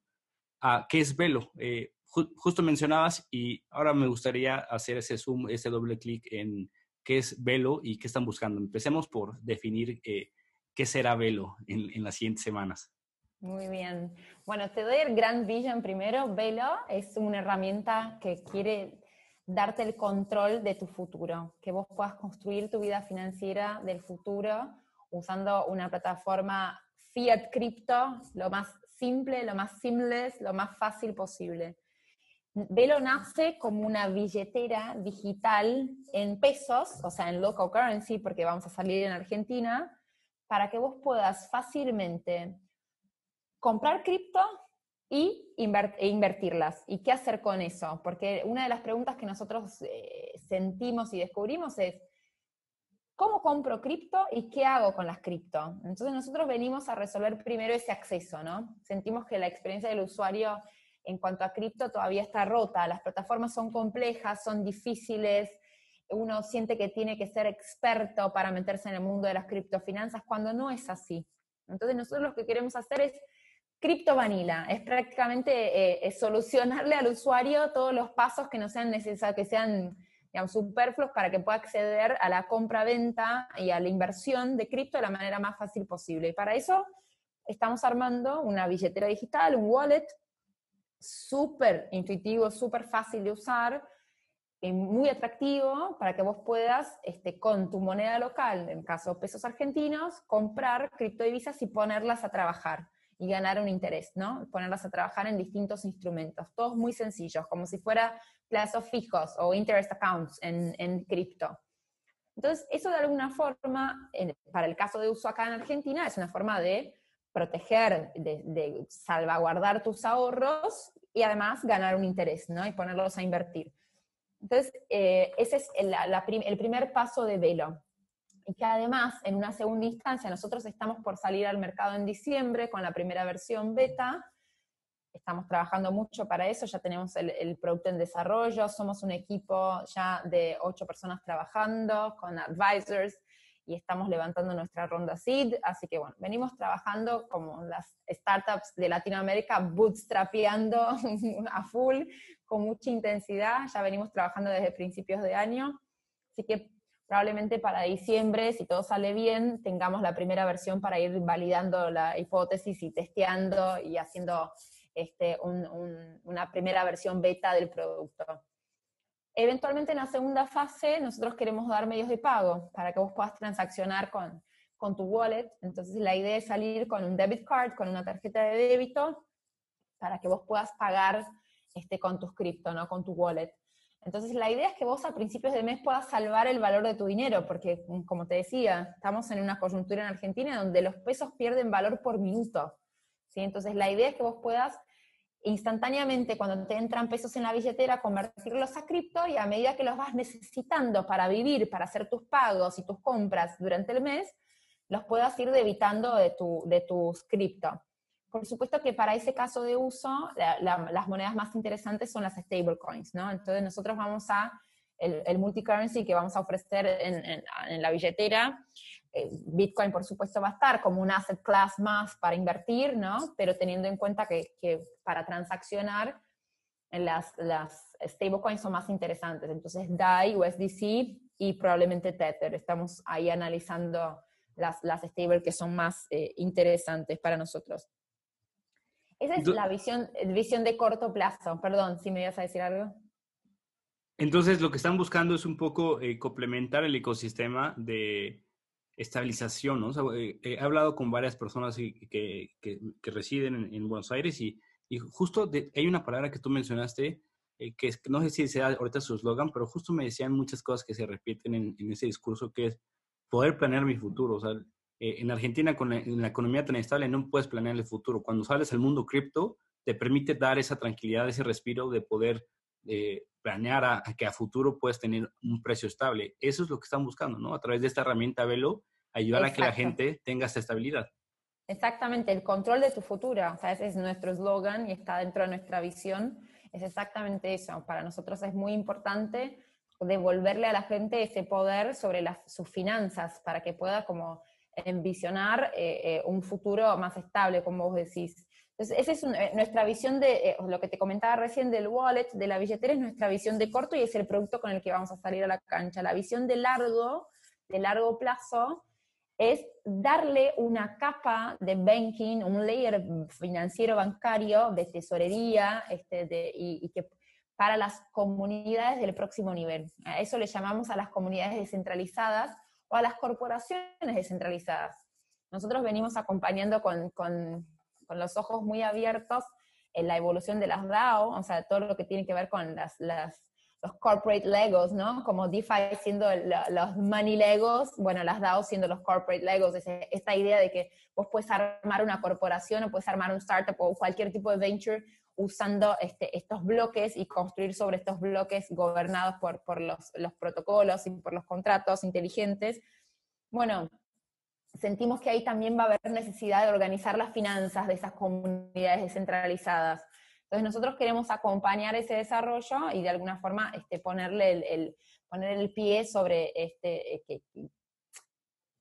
a qué es Velo. Eh, justo mencionabas y ahora me gustaría hacer ese zoom, ese doble clic en qué es Velo y qué están buscando. Empecemos por definir qué será Velo en, en las siguientes semanas. Muy bien. Bueno, te doy el Grand Vision primero. Velo es una herramienta que quiere darte el control de tu futuro, que vos puedas construir tu vida financiera del futuro usando una plataforma fiat cripto lo más simple, lo más seamless, lo más fácil posible. Velo nace como una billetera digital en pesos, o sea, en local currency, porque vamos a salir en Argentina, para que vos puedas fácilmente comprar cripto y e invertirlas. ¿Y qué hacer con eso? Porque una de las preguntas que nosotros eh, sentimos y descubrimos es, ¿cómo compro cripto y qué hago con las cripto? Entonces nosotros venimos a resolver primero ese acceso, ¿no? Sentimos que la experiencia del usuario en cuanto a cripto todavía está rota, las plataformas son complejas, son difíciles, uno siente que tiene que ser experto para meterse en el mundo de las criptofinanzas, cuando no es así. Entonces nosotros lo que queremos hacer es Cripto Vanilla es prácticamente eh, solucionarle al usuario todos los pasos que no sean necesarios, que sean superfluos para que pueda acceder a la compra-venta y a la inversión de cripto de la manera más fácil posible. Y para eso estamos armando una billetera digital, un wallet súper intuitivo, súper fácil de usar, y muy atractivo para que vos puedas, este, con tu moneda local, en caso pesos argentinos, comprar criptodivisas y ponerlas a trabajar y ganar un interés, ¿no? Ponerlas a trabajar en distintos instrumentos, todos muy sencillos, como si fuera plazos fijos o interest accounts en, en cripto. Entonces, eso de alguna forma, para el caso de uso acá en Argentina, es una forma de proteger, de, salvaguardar tus ahorros y además ganar un interés, ¿no? Y ponerlos a invertir. Entonces, eh, ese es el, el primer paso de Velo y que además, en una segunda instancia, nosotros estamos por salir al mercado en diciembre con la primera versión beta. Estamos trabajando mucho para eso, ya tenemos el, producto en desarrollo, somos un equipo ya de ocho personas trabajando con advisors y estamos levantando nuestra ronda seed, así que bueno, venimos trabajando como las startups de Latinoamérica, bootstrapeando a full, con mucha intensidad, ya venimos trabajando desde principios de año, así que probablemente para diciembre, si todo sale bien, tengamos la primera versión para ir validando la hipótesis y testeando y haciendo este, una primera versión beta del producto. Eventualmente en la segunda fase nosotros queremos dar medios de pago para que vos puedas transaccionar con, con tu wallet. Entonces la idea es salir con un debit card, con una tarjeta de débito, para que vos puedas pagar este, con tus cripto, ¿no? con tu wallet. Entonces, la idea es que vos a principios de mes puedas salvar el valor de tu dinero, porque, mm, como te decía, estamos en una coyuntura en Argentina donde los pesos pierden valor por minuto. ¿sí? Entonces, la idea es que vos puedas instantáneamente, cuando te entran pesos en la billetera, convertirlos a cripto y a medida que los vas necesitando para vivir, para hacer tus pagos y tus compras durante el mes, los puedas ir debitando de, tu, de tus cripto. Por supuesto que para ese caso de uso, las monedas más interesantes son las stablecoins, ¿no? Entonces nosotros vamos a, el, el multicurrency que vamos a ofrecer en, la billetera, eh, Bitcoin por supuesto va a estar como un asset class más para invertir, ¿no? Pero teniendo en cuenta que, para transaccionar, las, las stablecoins son más interesantes. Entonces DAI, USDC y probablemente Tether. Estamos ahí analizando las, las stable que son más eh, interesantes para nosotros. Esa es la visión, visión de corto plazo. Perdón, si me ibas a decir algo. Entonces, lo que están buscando es un poco eh, complementar el ecosistema de estabilización, ¿no? Eh, he hablado con varias personas que, residen en, Buenos Aires y, justo hay una palabra que tú mencionaste, eh, que no sé si sea ahorita su eslogan, pero justo me decían muchas cosas que se repiten en, en, ese discurso, que es poder planear mi futuro. O sea, eh, en Argentina, con la, economía tan estable, no puedes planear el futuro. Cuando sales al mundo cripto, te permite dar esa tranquilidad, ese respiro de poder eh, planear a, que a futuro puedes tener un precio estable. Eso es lo que están buscando, ¿no? A través de esta herramienta Velo, ayudar a que la gente tenga esa estabilidad. Exactamente, el control de tu futuro. O sea, ese es nuestro eslogan y está dentro de nuestra visión. Es exactamente eso. Para nosotros es muy importante devolverle a la gente ese poder sobre las, sus finanzas para que pueda como envisionar eh, eh, un futuro más estable, como vos decís. Entonces, esa es eh, nuestra visión de, lo que te comentaba recién del wallet, de la billetera, es nuestra visión de corto y es el producto con el que vamos a salir a la cancha. La visión de largo, de largo plazo, es darle una capa de banking, un layer financiero bancario, de tesorería, este, y, que para las comunidades del próximo nivel. A eso le llamamos a las comunidades descentralizadas o a las corporaciones descentralizadas. Nosotros venimos acompañando con, con, con los ojos muy abiertos en la evolución de las DAO, o sea, todo lo que tiene que ver con las, las los corporate legos, ¿no? Como DeFi siendo los money legos, bueno, las DAO siendo los corporate legos, esta idea de que vos puedes armar una corporación o puedes armar un startup o cualquier tipo de venture usando este, estos bloques y construir sobre estos bloques gobernados por, por los, los protocolos y por los contratos inteligentes. Bueno, sentimos que ahí también va a haber necesidad de organizar las finanzas de esas comunidades descentralizadas. Entonces nosotros queremos acompañar ese desarrollo y de alguna forma este, ponerle el, poner el pie sobre este, eh,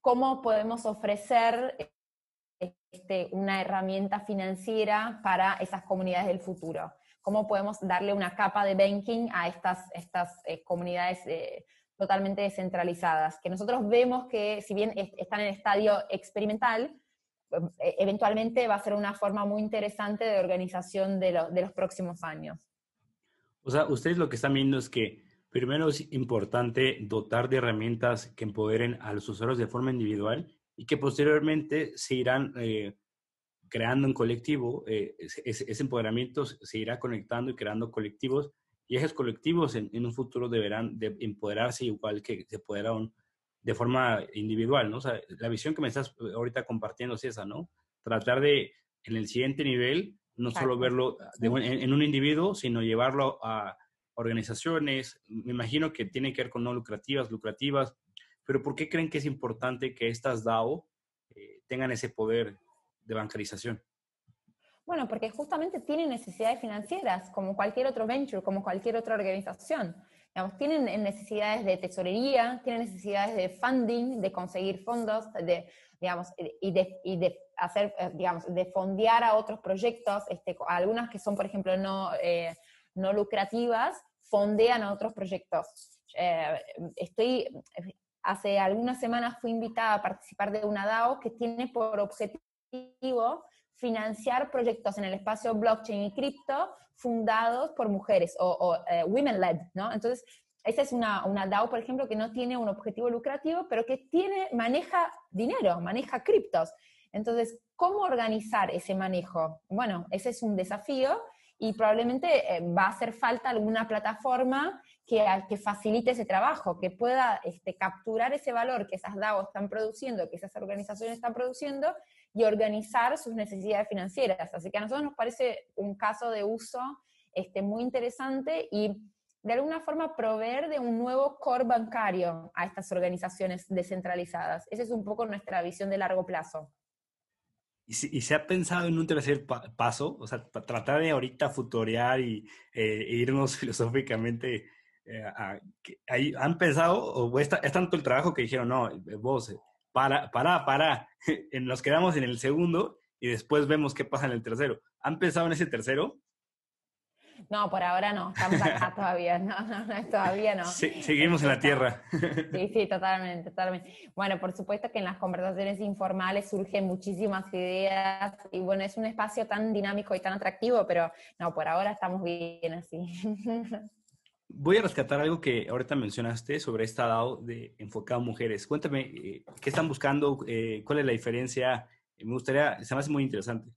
cómo podemos ofrecer este, una herramienta financiera para esas comunidades del futuro. Cómo podemos darle una capa de banking a estas, estas eh, comunidades eh, totalmente descentralizadas, que nosotros vemos que si bien están en estadio experimental, e, eventualmente va a ser una forma muy interesante de organización de, los próximos años. O sea, ustedes lo que están viendo es que primero es importante dotar de herramientas que empoderen a los usuarios de forma individual y que posteriormente se irán eh, creando en colectivo, eh, ese, empoderamiento se irá conectando y creando colectivos y esos colectivos en, un futuro deberán de empoderarse igual que se empoderaron de forma individual, ¿no? O sea, la visión que me estás eh, ahorita compartiendo es esa, ¿no? Tratar de, en el siguiente nivel, no solo verlo en, un individuo, sino llevarlo a organizaciones, me imagino que tiene que ver con no lucrativas, lucrativas, pero ¿por qué creen que es importante que estas DAO eh, tengan ese poder de bancarización? Bueno, porque justamente tienen necesidades financieras, como cualquier otro venture, como cualquier otra organización tienen necesidades de tesorería, tienen necesidades de funding, de conseguir fondos, de, digamos, y de, y de hacer, eh, digamos, de fondear a otros proyectos, este, algunas que son, por ejemplo, no, eh, no lucrativas, fondean a otros proyectos. Eh, estoy, hace algunas semanas fui invitada a participar de una DAO que tiene por objetivo financiar proyectos en el espacio blockchain y cripto fundados por mujeres o, eh, women-led, ¿no? Entonces, esa es una, una, DAO, por ejemplo, que no tiene un objetivo lucrativo, pero que tiene, maneja dinero, maneja criptos. Entonces, ¿cómo organizar ese manejo? Bueno, ese es un desafío y probablemente eh, va a hacer falta alguna plataforma que, facilite ese trabajo, que pueda este, capturar ese valor que esas DAO están produciendo, que esas organizaciones están produciendo y organizar sus necesidades financieras. Así que a nosotros nos parece un caso de uso este, muy interesante y de alguna forma proveer de un nuevo core bancario a estas organizaciones descentralizadas. Esa es un poco nuestra visión de largo plazo. ¿Y, se ha pensado en un tercer paso? O sea, tratar de ahorita futorear y eh, e irnos filosóficamente eh, ¿Han pensado, o es, tanto el trabajo que dijeron, no, vos, eh, para, para, para, nos quedamos en el segundo y después vemos qué pasa en el tercero. ¿Han pensado en ese tercero? No, por ahora no, estamos acá todavía, no, no, no, todavía no. Sí, seguimos en la tierra. Sí, sí, totalmente, totalmente. Bueno, por supuesto que en las conversaciones informales surgen muchísimas ideas y bueno, es un espacio tan dinámico y tan atractivo, pero no, por ahora estamos bien así. Voy a rescatar algo que ahorita mencionaste sobre esta DAO de enfocado a mujeres. Cuéntame, eh, ¿qué están buscando? Eh, ¿Cuál es la diferencia? Me gustaría, se me hace muy interesante.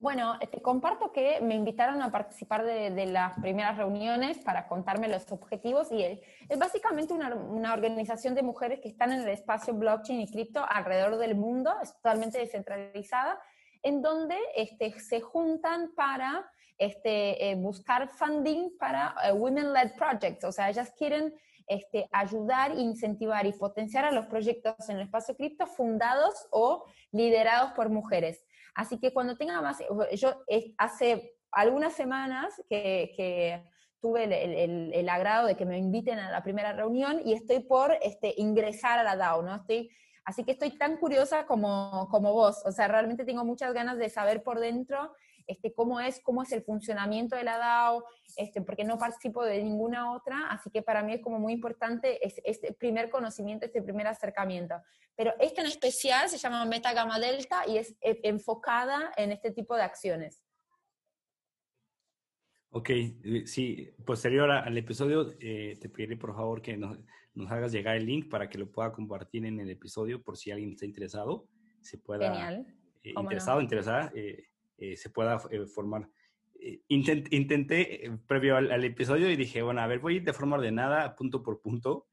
Bueno, te comparto que me invitaron a participar de, las primeras reuniones para contarme los objetivos y es, básicamente una, una, organización de mujeres que están en el espacio blockchain y cripto alrededor del mundo, es totalmente descentralizada, en donde este, se juntan para este, eh, buscar funding para eh, women-led projects. O sea, ellas quieren este, ayudar, incentivar y potenciar a los proyectos en el espacio cripto fundados o liderados por mujeres. Así que cuando tenga más, yo hace algunas semanas que, tuve el, agrado de que me inviten a la primera reunión y estoy por este, ingresar a la DAO, ¿no? Estoy, así que estoy tan curiosa como, como vos, o sea, realmente tengo muchas ganas de saber por dentro este, cómo, es, cómo es el funcionamiento de la DAO, este, porque no participo de ninguna otra, así que para mí es como muy importante este primer conocimiento, este primer acercamiento. Pero esta en especial se llama Meta Gamma Delta y es eh, enfocada en este tipo de acciones. Ok, eh, sí, posterior al episodio, eh, te pediré por favor que nos, nos, hagas llegar el link para que lo pueda compartir en el episodio por si alguien está interesado, se pueda... Genial. interesado, interesada, eh, se pueda eh, formar. Eh, intenté previo al, episodio y dije, bueno, a ver, voy de forma ordenada, punto por punto,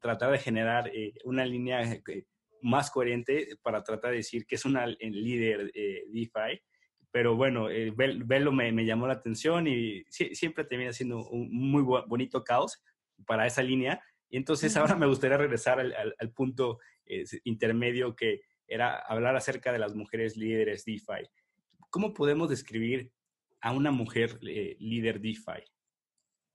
tratar de generar una línea más coherente para tratar de decir que es una líder DeFi. Pero bueno, verlo me, me, llamó la atención y siempre termina siendo un muy bonito caos para esa línea. Y entonces ahora me gustaría regresar al, al punto intermedio que era hablar acerca de las mujeres líderes DeFi. ¿Cómo podemos describir a una mujer eh, líder DeFi?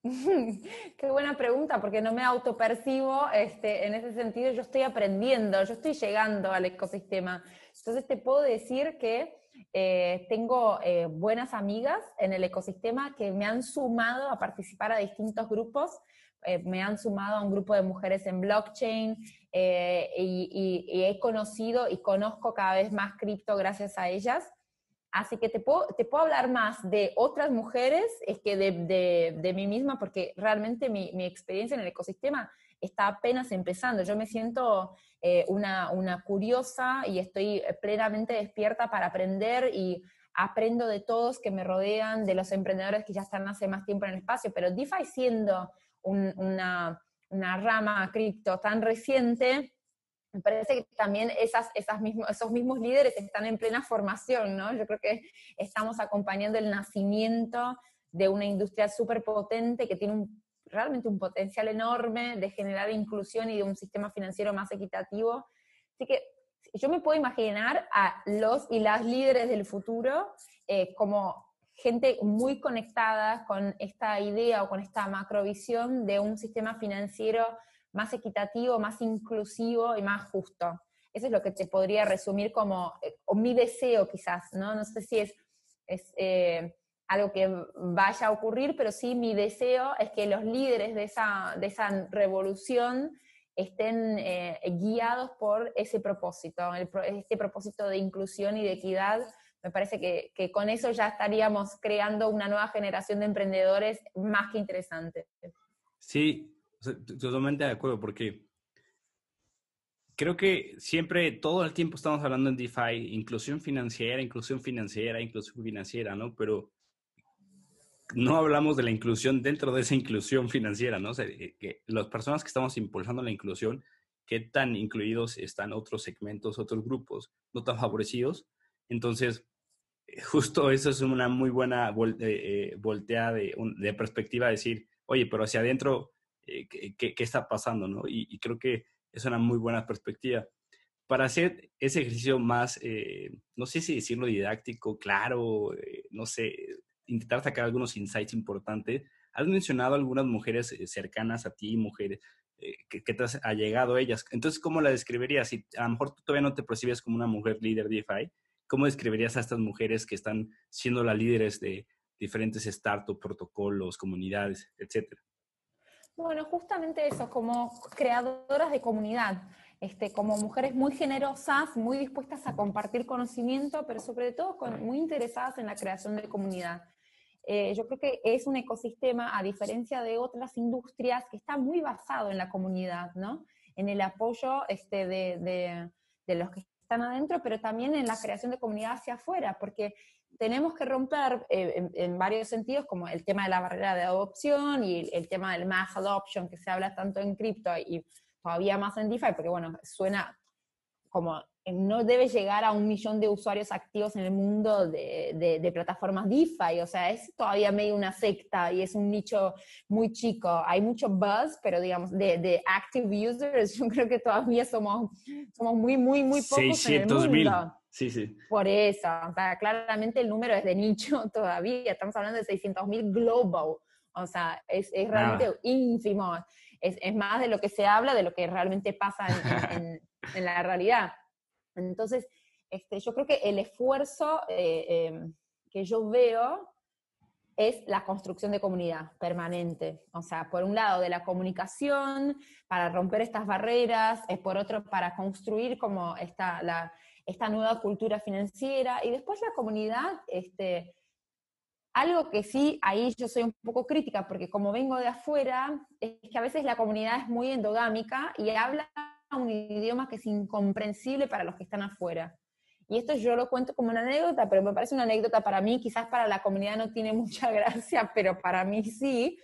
Qué buena pregunta, porque no me autopercibo este, en ese sentido. Yo estoy aprendiendo, yo estoy llegando al ecosistema. Entonces te puedo decir que eh, tengo eh, buenas amigas en el ecosistema que me han sumado a participar a distintos grupos. me han sumado a un grupo de mujeres en blockchain y, y he conocido y conozco cada vez más cripto gracias a ellas. Así que te puedo, te puedo hablar más de otras mujeres es que de, de, mí misma, porque realmente mi, mi, experiencia en el ecosistema está apenas empezando. Yo me siento eh, una, una, curiosa y estoy plenamente despierta para aprender y aprendo de todos que me rodean, de los emprendedores que ya están hace más tiempo en el espacio, pero DeFi siendo una, una rama cripto tan reciente, me parece que también esas, esas esos mismos líderes están en plena formación, ¿no? Yo creo que estamos acompañando el nacimiento de una industria súper potente que tiene un, realmente un potencial enorme de generar inclusión y de un sistema financiero más equitativo. Así que yo me puedo imaginar a los y las líderes del futuro eh, como gente muy conectada con esta idea o con esta macrovisión de un sistema financiero más equitativo, más inclusivo y más justo. Eso es lo que te podría resumir como, eh, mi deseo quizás, ¿no? No sé si es, es eh, algo que vaya a ocurrir, pero sí mi deseo es que los líderes de esa, de esa revolución estén eh, guiados por ese propósito, este propósito de inclusión y de equidad. Me parece que, que, con eso ya estaríamos creando una nueva generación de emprendedores más que interesante. Sí, totalmente de acuerdo, porque creo que siempre, todo el tiempo estamos hablando en DeFi, inclusión financiera, inclusión financiera, inclusión financiera, ¿no? Pero no hablamos de la inclusión dentro de esa inclusión financiera, ¿no? O sea, que las personas que estamos impulsando la inclusión, qué tan incluidos están otros segmentos, otros grupos no tan favorecidos. Entonces, justo eso es una muy buena eh, eh, volteada de, de perspectiva, decir, oye, pero hacia adentro eh, qué, está pasando, ¿no? Y, creo que es una muy buena perspectiva. Para hacer ese ejercicio más, eh, no sé si decirlo didáctico, claro, eh, no sé, intentar sacar algunos insights importantes. Has mencionado algunas mujeres cercanas a ti, mujeres que, te has llegado a ellas. Entonces, ¿cómo la describirías? Si a lo mejor tú todavía no te percibes como una mujer líder de DeFi, ¿cómo describirías a estas mujeres que están siendo las líderes de diferentes startups, protocolos, comunidades, etcétera? Bueno, justamente eso, como creadoras de comunidad, este, como mujeres muy generosas, muy dispuestas a compartir conocimiento, pero sobre todo muy interesadas en la creación de comunidad. Eh, yo creo que es un ecosistema, a diferencia de otras industrias, que está muy basado en la comunidad, ¿no? En el apoyo este, de, de los que están adentro, pero también en la creación de comunidad hacia afuera, porque tenemos que romper eh, en, varios sentidos, como el tema de la barrera de adopción y el, tema del mass adoption, que se habla tanto en cripto y todavía más en DeFi, porque bueno, suena como no debe llegar a un millón de usuarios activos en el mundo de, de, plataformas DeFi, o sea, es todavía medio una secta y es un nicho muy chico. Hay mucho buzz, pero digamos, de, de active users, yo creo que todavía somos, somos muy, muy, muy pocos en el mundo. Sí, sí. Por eso, o sea, claramente el número es de nicho todavía, estamos hablando de 600.000 global, o sea, es, es realmente ínfimo, es, es, más de lo que se habla, de lo que realmente pasa en, en, la realidad. Entonces, este, yo creo que el esfuerzo eh, em, que yo veo es la construcción de comunidad permanente. O sea, por un lado de la comunicación, para romper estas barreras, es por otro para construir como esta, la, esta nueva cultura financiera y después la comunidad, este, algo que sí, ahí yo soy un poco crítica porque como vengo de afuera, es que a veces la comunidad es muy endogámica y habla un idioma que es incomprensible para los que están afuera. Y esto yo lo cuento como una anécdota, pero me parece una anécdota para mí, quizás para la comunidad no tiene mucha gracia, pero para mí sí,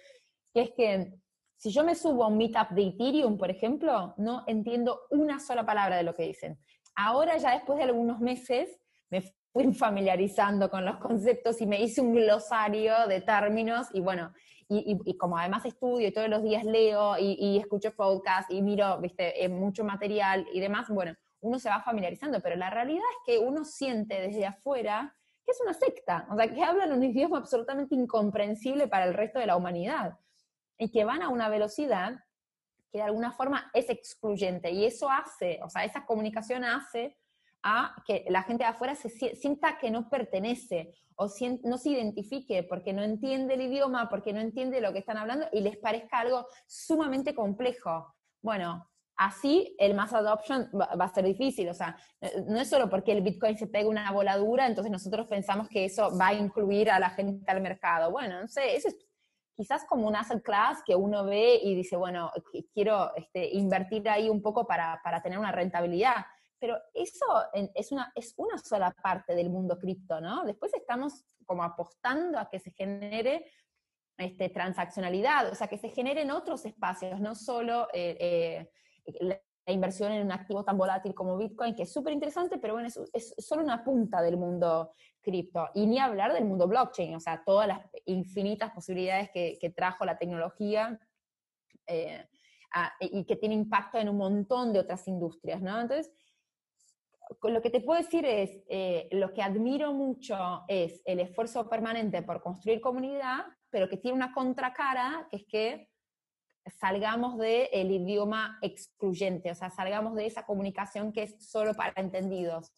es que si yo me subo a un meetup de Ethereum, por ejemplo, no entiendo una sola palabra de lo que dicen. Ahora ya después de algunos meses me fui familiarizando con los conceptos y me hice un glosario de términos y bueno, y, como además estudio y todos los días leo y, escucho podcast y miro, viste, eh, mucho material y demás, bueno, uno se va familiarizando, pero la realidad es que uno siente desde afuera que es una secta, o sea, que hablan un idioma absolutamente incomprensible para el resto de la humanidad y que van a una velocidad que de alguna forma es excluyente. Y eso hace, o sea, esa comunicación hace a que la gente de afuera se sienta que no pertenece o no se identifique porque no entiende el idioma, porque no entiende lo que están hablando y les parezca algo sumamente complejo. Bueno, así el mass adoption va, a ser difícil, o sea, no es solo porque el Bitcoin se pega una voladura, entonces nosotros pensamos que eso va a incluir a la gente al mercado. Bueno, no sé, eso es quizás como un asset class que uno ve y dice, bueno, quiero este, invertir ahí un poco para, para, tener una rentabilidad. Pero eso es una, es una sola parte del mundo cripto, ¿no? Después estamos como apostando a que se genere este, transaccionalidad, o sea, que se generen otros espacios, no solo eh, eh, inversión en un activo tan volátil como Bitcoin, que es súper interesante, pero bueno, es, solo una punta del mundo cripto. Y ni hablar del mundo blockchain, o sea, todas las infinitas posibilidades que, que trajo la tecnología eh, y que tiene impacto en un montón de otras industrias, ¿no? Entonces, lo que te puedo decir es, eh, lo que admiro mucho es el esfuerzo permanente por construir comunidad, pero que tiene una contracara, que es que salgamos del idioma excluyente, o sea, salgamos de esa comunicación que es solo para entendidos.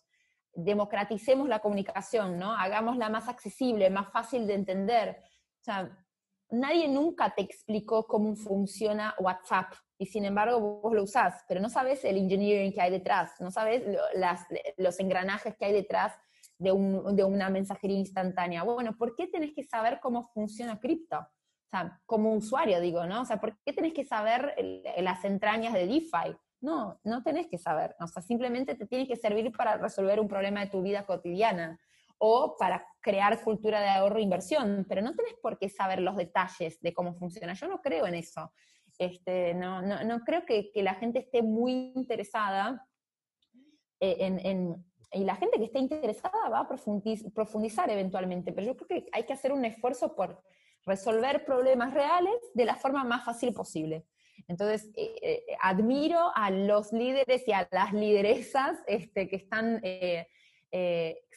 Democraticemos la comunicación, ¿no? Hagámosla más accesible, más fácil de entender. O sea, nadie nunca te explicó cómo funciona WhatsApp y sin embargo vos lo usás, pero no sabes el engineering que hay detrás, no sabes los engranajes que hay detrás de, de una mensajería instantánea. Bueno, ¿por qué tenés que saber cómo funciona cripto? Sea, como usuario digo, ¿no? O sea, ¿por qué tenés que saber las entrañas de DeFi? No, no tenés que saber. O sea, simplemente te tiene que servir para resolver un problema de tu vida cotidiana o para crear cultura de ahorro e inversión, pero no tenés por qué saber los detalles de cómo funciona. Yo no creo en eso. Este, no, no, no creo que, que, la gente esté muy interesada eh, en, en, y la gente que esté interesada va a profundizar eventualmente, pero yo creo que hay que hacer un esfuerzo por resolver problemas reales de la forma más fácil posible. Entonces, eh, eh, admiro a los líderes y a las lideresas este, que están eh,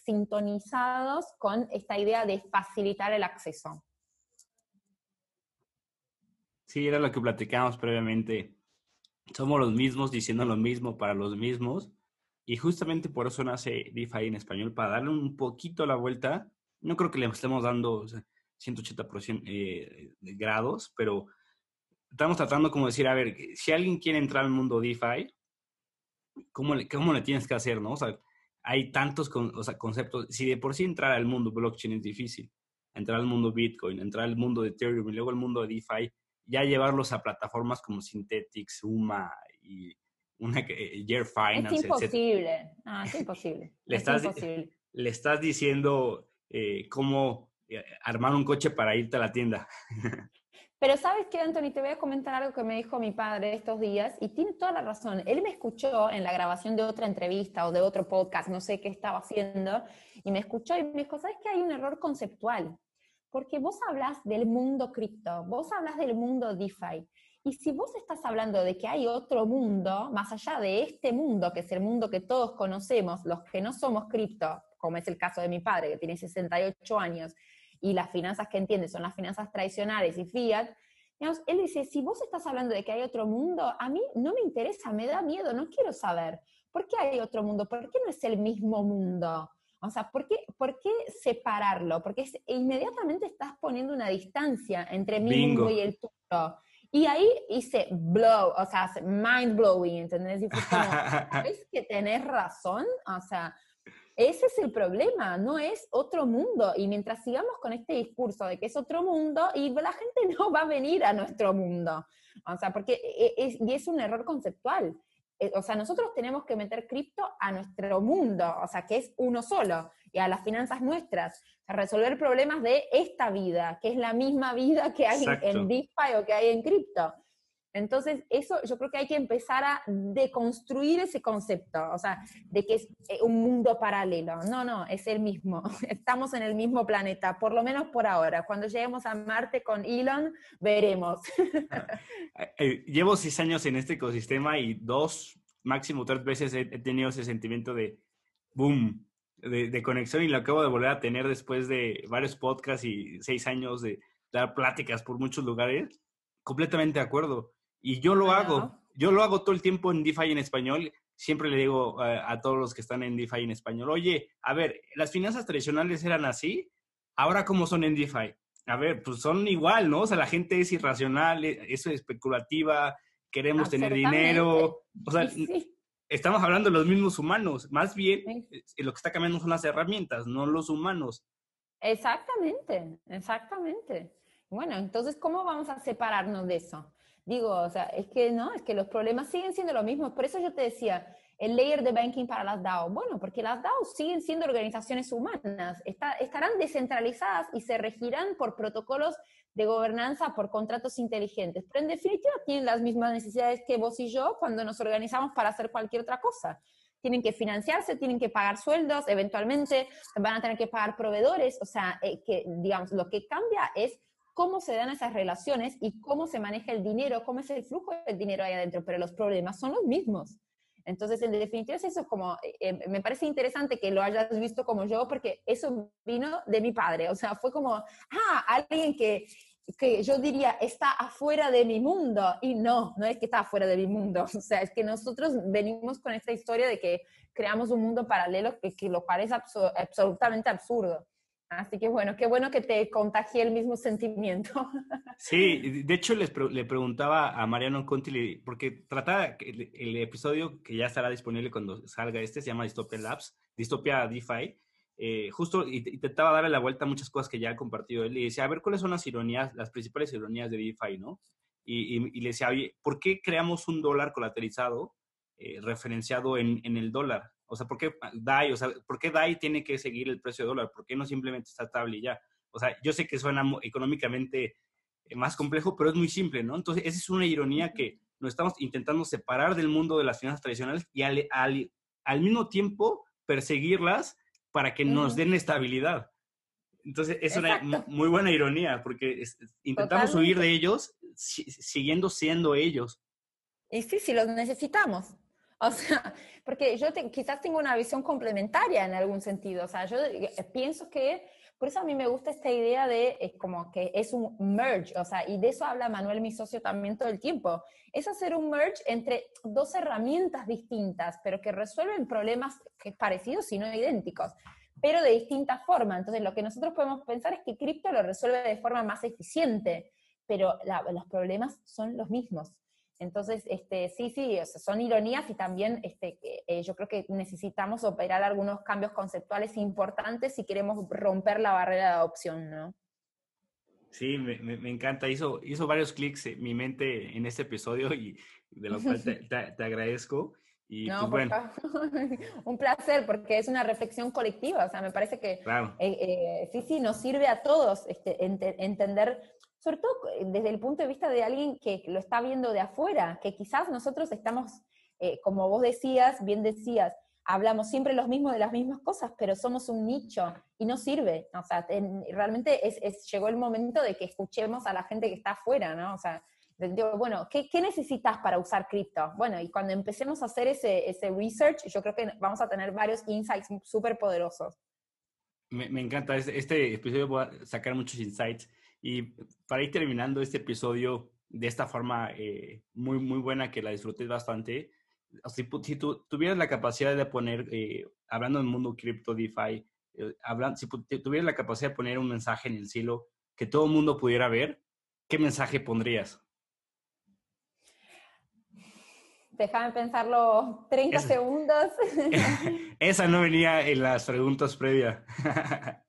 sintonizados con esta idea de facilitar el acceso. Sí, era lo que platicábamos previamente. Somos los mismos diciendo lo mismo para los mismos. Y justamente por eso nace DeFi en español, para darle un poquito la vuelta. No creo que le estemos dando, 180 eh, grados, pero estamos tratando como decir, a ver, si alguien quiere entrar al mundo DeFi, ¿cómo le, cómo le tienes que hacer, no? O sea, hay tantos conceptos. Si de por sí entrar al mundo blockchain es difícil, entrar al mundo Bitcoin, entrar al mundo de Ethereum y luego al mundo de DeFi, ya llevarlos a plataformas como Synthetix, Uma y una que Year Finance, es imposible. Ah, es imposible. le, estás, le estás diciendo eh, cómo armar un coche para irte a la tienda. Pero sabes qué, Anthony, te voy a comentar algo que me dijo mi padre estos días y tiene toda la razón. Él me escuchó en la grabación de otra entrevista o de otro podcast, no sé qué estaba haciendo, y me escuchó y me dijo, ¿sabes que hay un error conceptual? Porque vos hablas del mundo cripto, vos hablas del mundo DeFi. Y si vos estás hablando de que hay otro mundo, más allá de este mundo, que es el mundo que todos conocemos, los que no somos cripto, como es el caso de mi padre, que tiene 68 años, y las finanzas que entiende son las finanzas tradicionales y fiat, él dice, si vos estás hablando de que hay otro mundo, a mí no me interesa, me da miedo, no quiero saber. ¿Por qué hay otro mundo? ¿Por qué no es el mismo mundo? O sea, ¿por qué, por qué separarlo? Porque inmediatamente estás poniendo una distancia entre mi mundo y el tuyo. Y ahí hice blow, o sea, mind blowing, ¿entendés? Y fue como, ¿ves que tenés razón? O sea, ese es el problema, no es otro mundo. Y mientras sigamos con este discurso de que es otro mundo, y la gente no va a venir a nuestro mundo. O sea, porque e, e, es, y es un error conceptual. Eh, o sea, nosotros tenemos que meter cripto a nuestro mundo, o sea, que es uno solo, y a las finanzas nuestras, a resolver problemas de esta vida, que es la misma vida que hay en DeFi o que hay en cripto. Entonces, eso yo creo que hay que empezar a deconstruir ese concepto, o sea, de que es eh, un mundo paralelo. No, no, es el mismo. Estamos en el mismo planeta, por lo menos por ahora. Cuando lleguemos a Marte con Elon, veremos. Eh, eh, llevo seis años en este ecosistema y dos, máximo tres veces he, tenido ese sentimiento de boom, de, de, conexión y lo acabo de volver a tener después de varios podcasts y seis años de dar pláticas por muchos lugares. Completamente de acuerdo y yo lo hago, yo lo hago todo el tiempo en DeFi en español. Siempre le digo eh, a todos los que están en DeFi en español, oye, a ver, las finanzas tradicionales eran así, ahora cómo son en DeFi. A ver, pues son igual, ¿no? O sea, la gente es irracional, e, es especulativa, queremos tener dinero. O sea, estamos hablando de los mismos humanos. Más bien, eh, lo que está cambiando son las herramientas, no los humanos. Exactamente, exactamente. Bueno, entonces, ¿cómo vamos a separarnos de eso? Digo, o sea, es que no, es que los problemas siguen siendo los mismos. Por eso yo te decía, el layer de banking para las DAO. Bueno, porque las DAO siguen siendo organizaciones humanas, estarán descentralizadas y se regirán por protocolos de gobernanza, por contratos inteligentes. Pero en definitiva tienen las mismas necesidades que vos y yo cuando nos organizamos para hacer cualquier otra cosa. Tienen que financiarse, tienen que pagar sueldos, eventualmente van a tener que pagar proveedores. O sea, eh, que digamos, lo que cambia es cómo se dan esas relaciones y cómo se maneja el dinero, cómo es el flujo del dinero ahí adentro, pero los problemas son los mismos. Entonces, en definitiva, eso es como, eh, eh, me parece interesante que lo hayas visto como yo, porque eso vino de mi padre. O sea, fue como, ah, alguien que, que yo diría está afuera de mi mundo. Y no, no es que está afuera de mi mundo. O sea, es que nosotros venimos con esta historia de que creamos un mundo paralelo, que, que lo parece absolutamente absurdo. Así que bueno, qué bueno que te contagie el mismo sentimiento. Sí, de hecho les le preguntaba a Mariano Conti, porque trataba el, el, episodio que ya estará disponible cuando salga este, se llama Dystopia Labs, Dystopia DeFi, eh, justo intentaba darle la vuelta a muchas cosas que ya ha compartido él y decía, a ver, ¿cuáles son las ironías, las principales ironías de DeFi, no? Y, le decía, oye, ¿por qué creamos un dólar colateralizado eh, referenciado en, en el dólar? O sea, ¿por qué DAI? O sea, ¿por qué DAI tiene que seguir el precio de dólar? ¿Por qué no simplemente está estable y ya? O sea, yo sé que suena económicamente eh, más complejo, pero es muy simple, ¿no? Entonces, esa es una ironía que nos estamos intentando separar del mundo de las finanzas tradicionales y al, al, mismo tiempo perseguirlas para que nos den estabilidad. Entonces, es una muy buena ironía, porque intentamos huir de ellos siguiendo siendo ellos. Y sí, sí, los necesitamos. O sea, porque yo quizás tengo una visión complementaria en algún sentido. O sea, yo eh, pienso que, por eso a mí me gusta esta idea de es como que es un merge, o sea, y de eso habla Manuel, mi socio, también todo el tiempo. Es hacer un merge entre dos herramientas distintas, pero que resuelven problemas parecidos y no idénticos pero de distinta forma. Entonces, lo que nosotros podemos pensar es que cripto lo resuelve de forma más eficiente, pero los problemas son los mismos. Entonces, este, sí, sí, son ironías y también este, eh, yo creo que necesitamos operar algunos cambios conceptuales importantes si queremos romper la barrera de adopción, ¿no? Sí, me, me, encanta. Hizo, hizo varios clics en mi mente en este episodio y de lo cual te, te, agradezco. Y no, pues, bueno. un placer porque es una reflexión colectiva. O sea, me parece que claro. Eh, eh, sí, sí, nos sirve a todos este, entender sobre todo desde el punto de vista de alguien que lo está viendo de afuera, que quizás nosotros estamos, como vos decías, bien decías, hablamos siempre los mismos de las mismas cosas, pero somos un nicho y no sirve. O sea, realmente es, llegó el momento de que escuchemos a la gente que está afuera, ¿no? O sea, bueno, ¿qué, necesitas para usar cripto? Bueno, y cuando empecemos a hacer ese, ese research, yo creo que vamos a tener varios insights súper poderosos. Me, encanta, este, este, episodio voy a sacar muchos insights. Y para ir terminando este episodio de esta forma eh, muy, muy buena, que la disfruté bastante, si, si tú tuvieras la capacidad de poner, eh, hablando del mundo cripto, DeFi, eh, si tuvieras la capacidad de poner un mensaje en el cielo que todo el mundo pudiera ver, ¿qué mensaje pondrías? Déjame pensarlo 30 segundos. Esa no venía en las preguntas previas.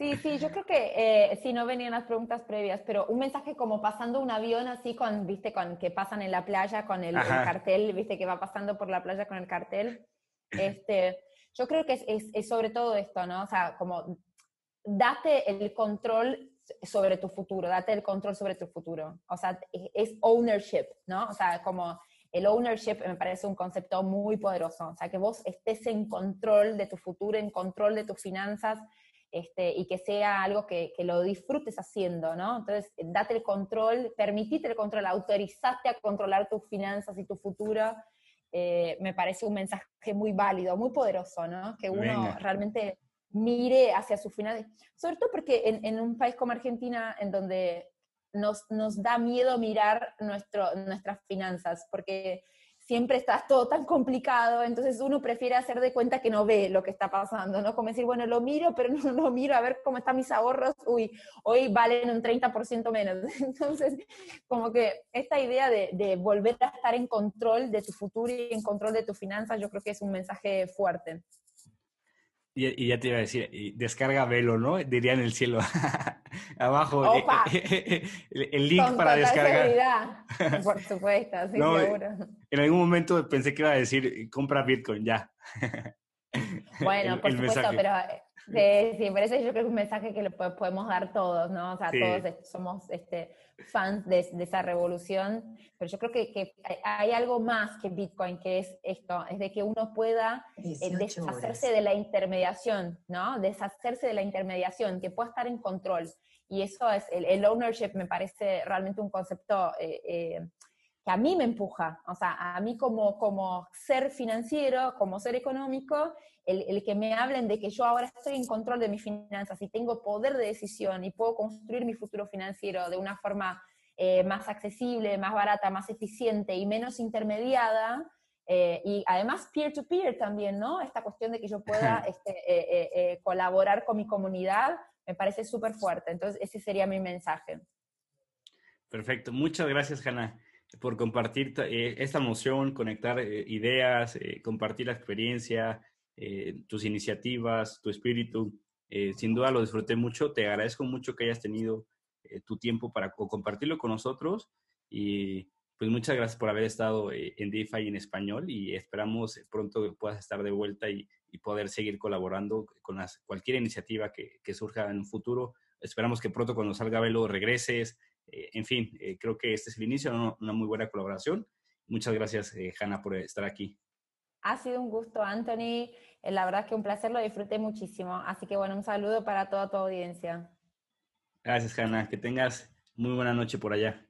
Sí, sí, yo creo que eh, sí, no venían las preguntas previas, pero un mensaje como pasando un avión así con, viste, con que pasan en la playa con el, cartel, viste, que va pasando por la playa con el cartel. Este, yo creo que es, es, sobre todo esto, ¿no? O sea, como date el control sobre tu futuro, date el control sobre tu futuro. O sea, es ownership, ¿no? O sea, como el ownership me parece un concepto muy poderoso. O sea, que vos estés en control de tu futuro, en control de tus finanzas, este, y que sea algo que, lo disfrutes haciendo, ¿no? Entonces, date el control, permitite el control, autorizate a controlar tus finanzas y tu futuro, eh, me parece un mensaje muy válido, muy poderoso, ¿no? Que uno realmente mire hacia su final, sobre todo porque en, un país como Argentina, en donde nos, nos da miedo mirar nuestro, nuestras finanzas, porque siempre está todo tan complicado, entonces uno prefiere hacer de cuenta que no ve lo que está pasando, ¿no? Como decir, bueno, lo miro, pero no lo miro a ver cómo están mis ahorros, uy, hoy valen un 30% menos. Entonces, como que esta idea de, de, volver a estar en control de tu futuro y en control de tus finanzas, yo creo que es un mensaje fuerte. Y, ya te iba a decir, descarga Velo, ¿no? Diría en el cielo. Abajo eh, el, link para descargar. Por supuesto, sí, seguro. En algún momento pensé que iba a decir, compra Bitcoin, ya. Bueno, por supuesto, pero Sí, sí, por eso yo creo que es un mensaje que le podemos dar todos, ¿no? O sea, todos somos este, fans de, esa revolución, pero yo creo que, hay algo más que Bitcoin, que es esto, es de que uno pueda eh, deshacerse de la intermediación, ¿no? Deshacerse de la intermediación, que pueda estar en control. Y eso es, el, ownership me parece realmente un concepto... Eh, eh, que a mí me empuja, o sea, a mí como, como ser financiero, como ser económico, el, que me hablen de que yo ahora estoy en control de mis finanzas y tengo poder de decisión y puedo construir mi futuro financiero de una forma eh, más accesible, más barata, más eficiente y menos intermediada, eh, y además peer-to-peer también, ¿no? Esta cuestión de que yo pueda este, eh, colaborar con mi comunidad me parece súper fuerte. Entonces, ese sería mi mensaje. Perfecto. Muchas gracias, Hanna por compartir esta emoción, conectar ideas, compartir la experiencia, tus iniciativas, tu espíritu. sin duda lo disfruté mucho. Te agradezco mucho que hayas tenido tu tiempo para compartirlo con nosotros y pues muchas gracias por haber estado en DeFi en español y esperamos pronto que puedas estar de vuelta y, poder seguir colaborando con cualquier iniciativa que, surja en un futuro. Esperamos que pronto cuando salga Velo regreses, eh, en fin, eh, creo que este es el inicio de una, muy buena colaboración. Muchas gracias, eh, Hanna, por estar aquí. Ha sido un gusto, Anthony. La verdad es que un placer, lo disfruté muchísimo. Así que bueno, un saludo para toda tu audiencia. Gracias, Hanna. Que tengas muy buena noche por allá.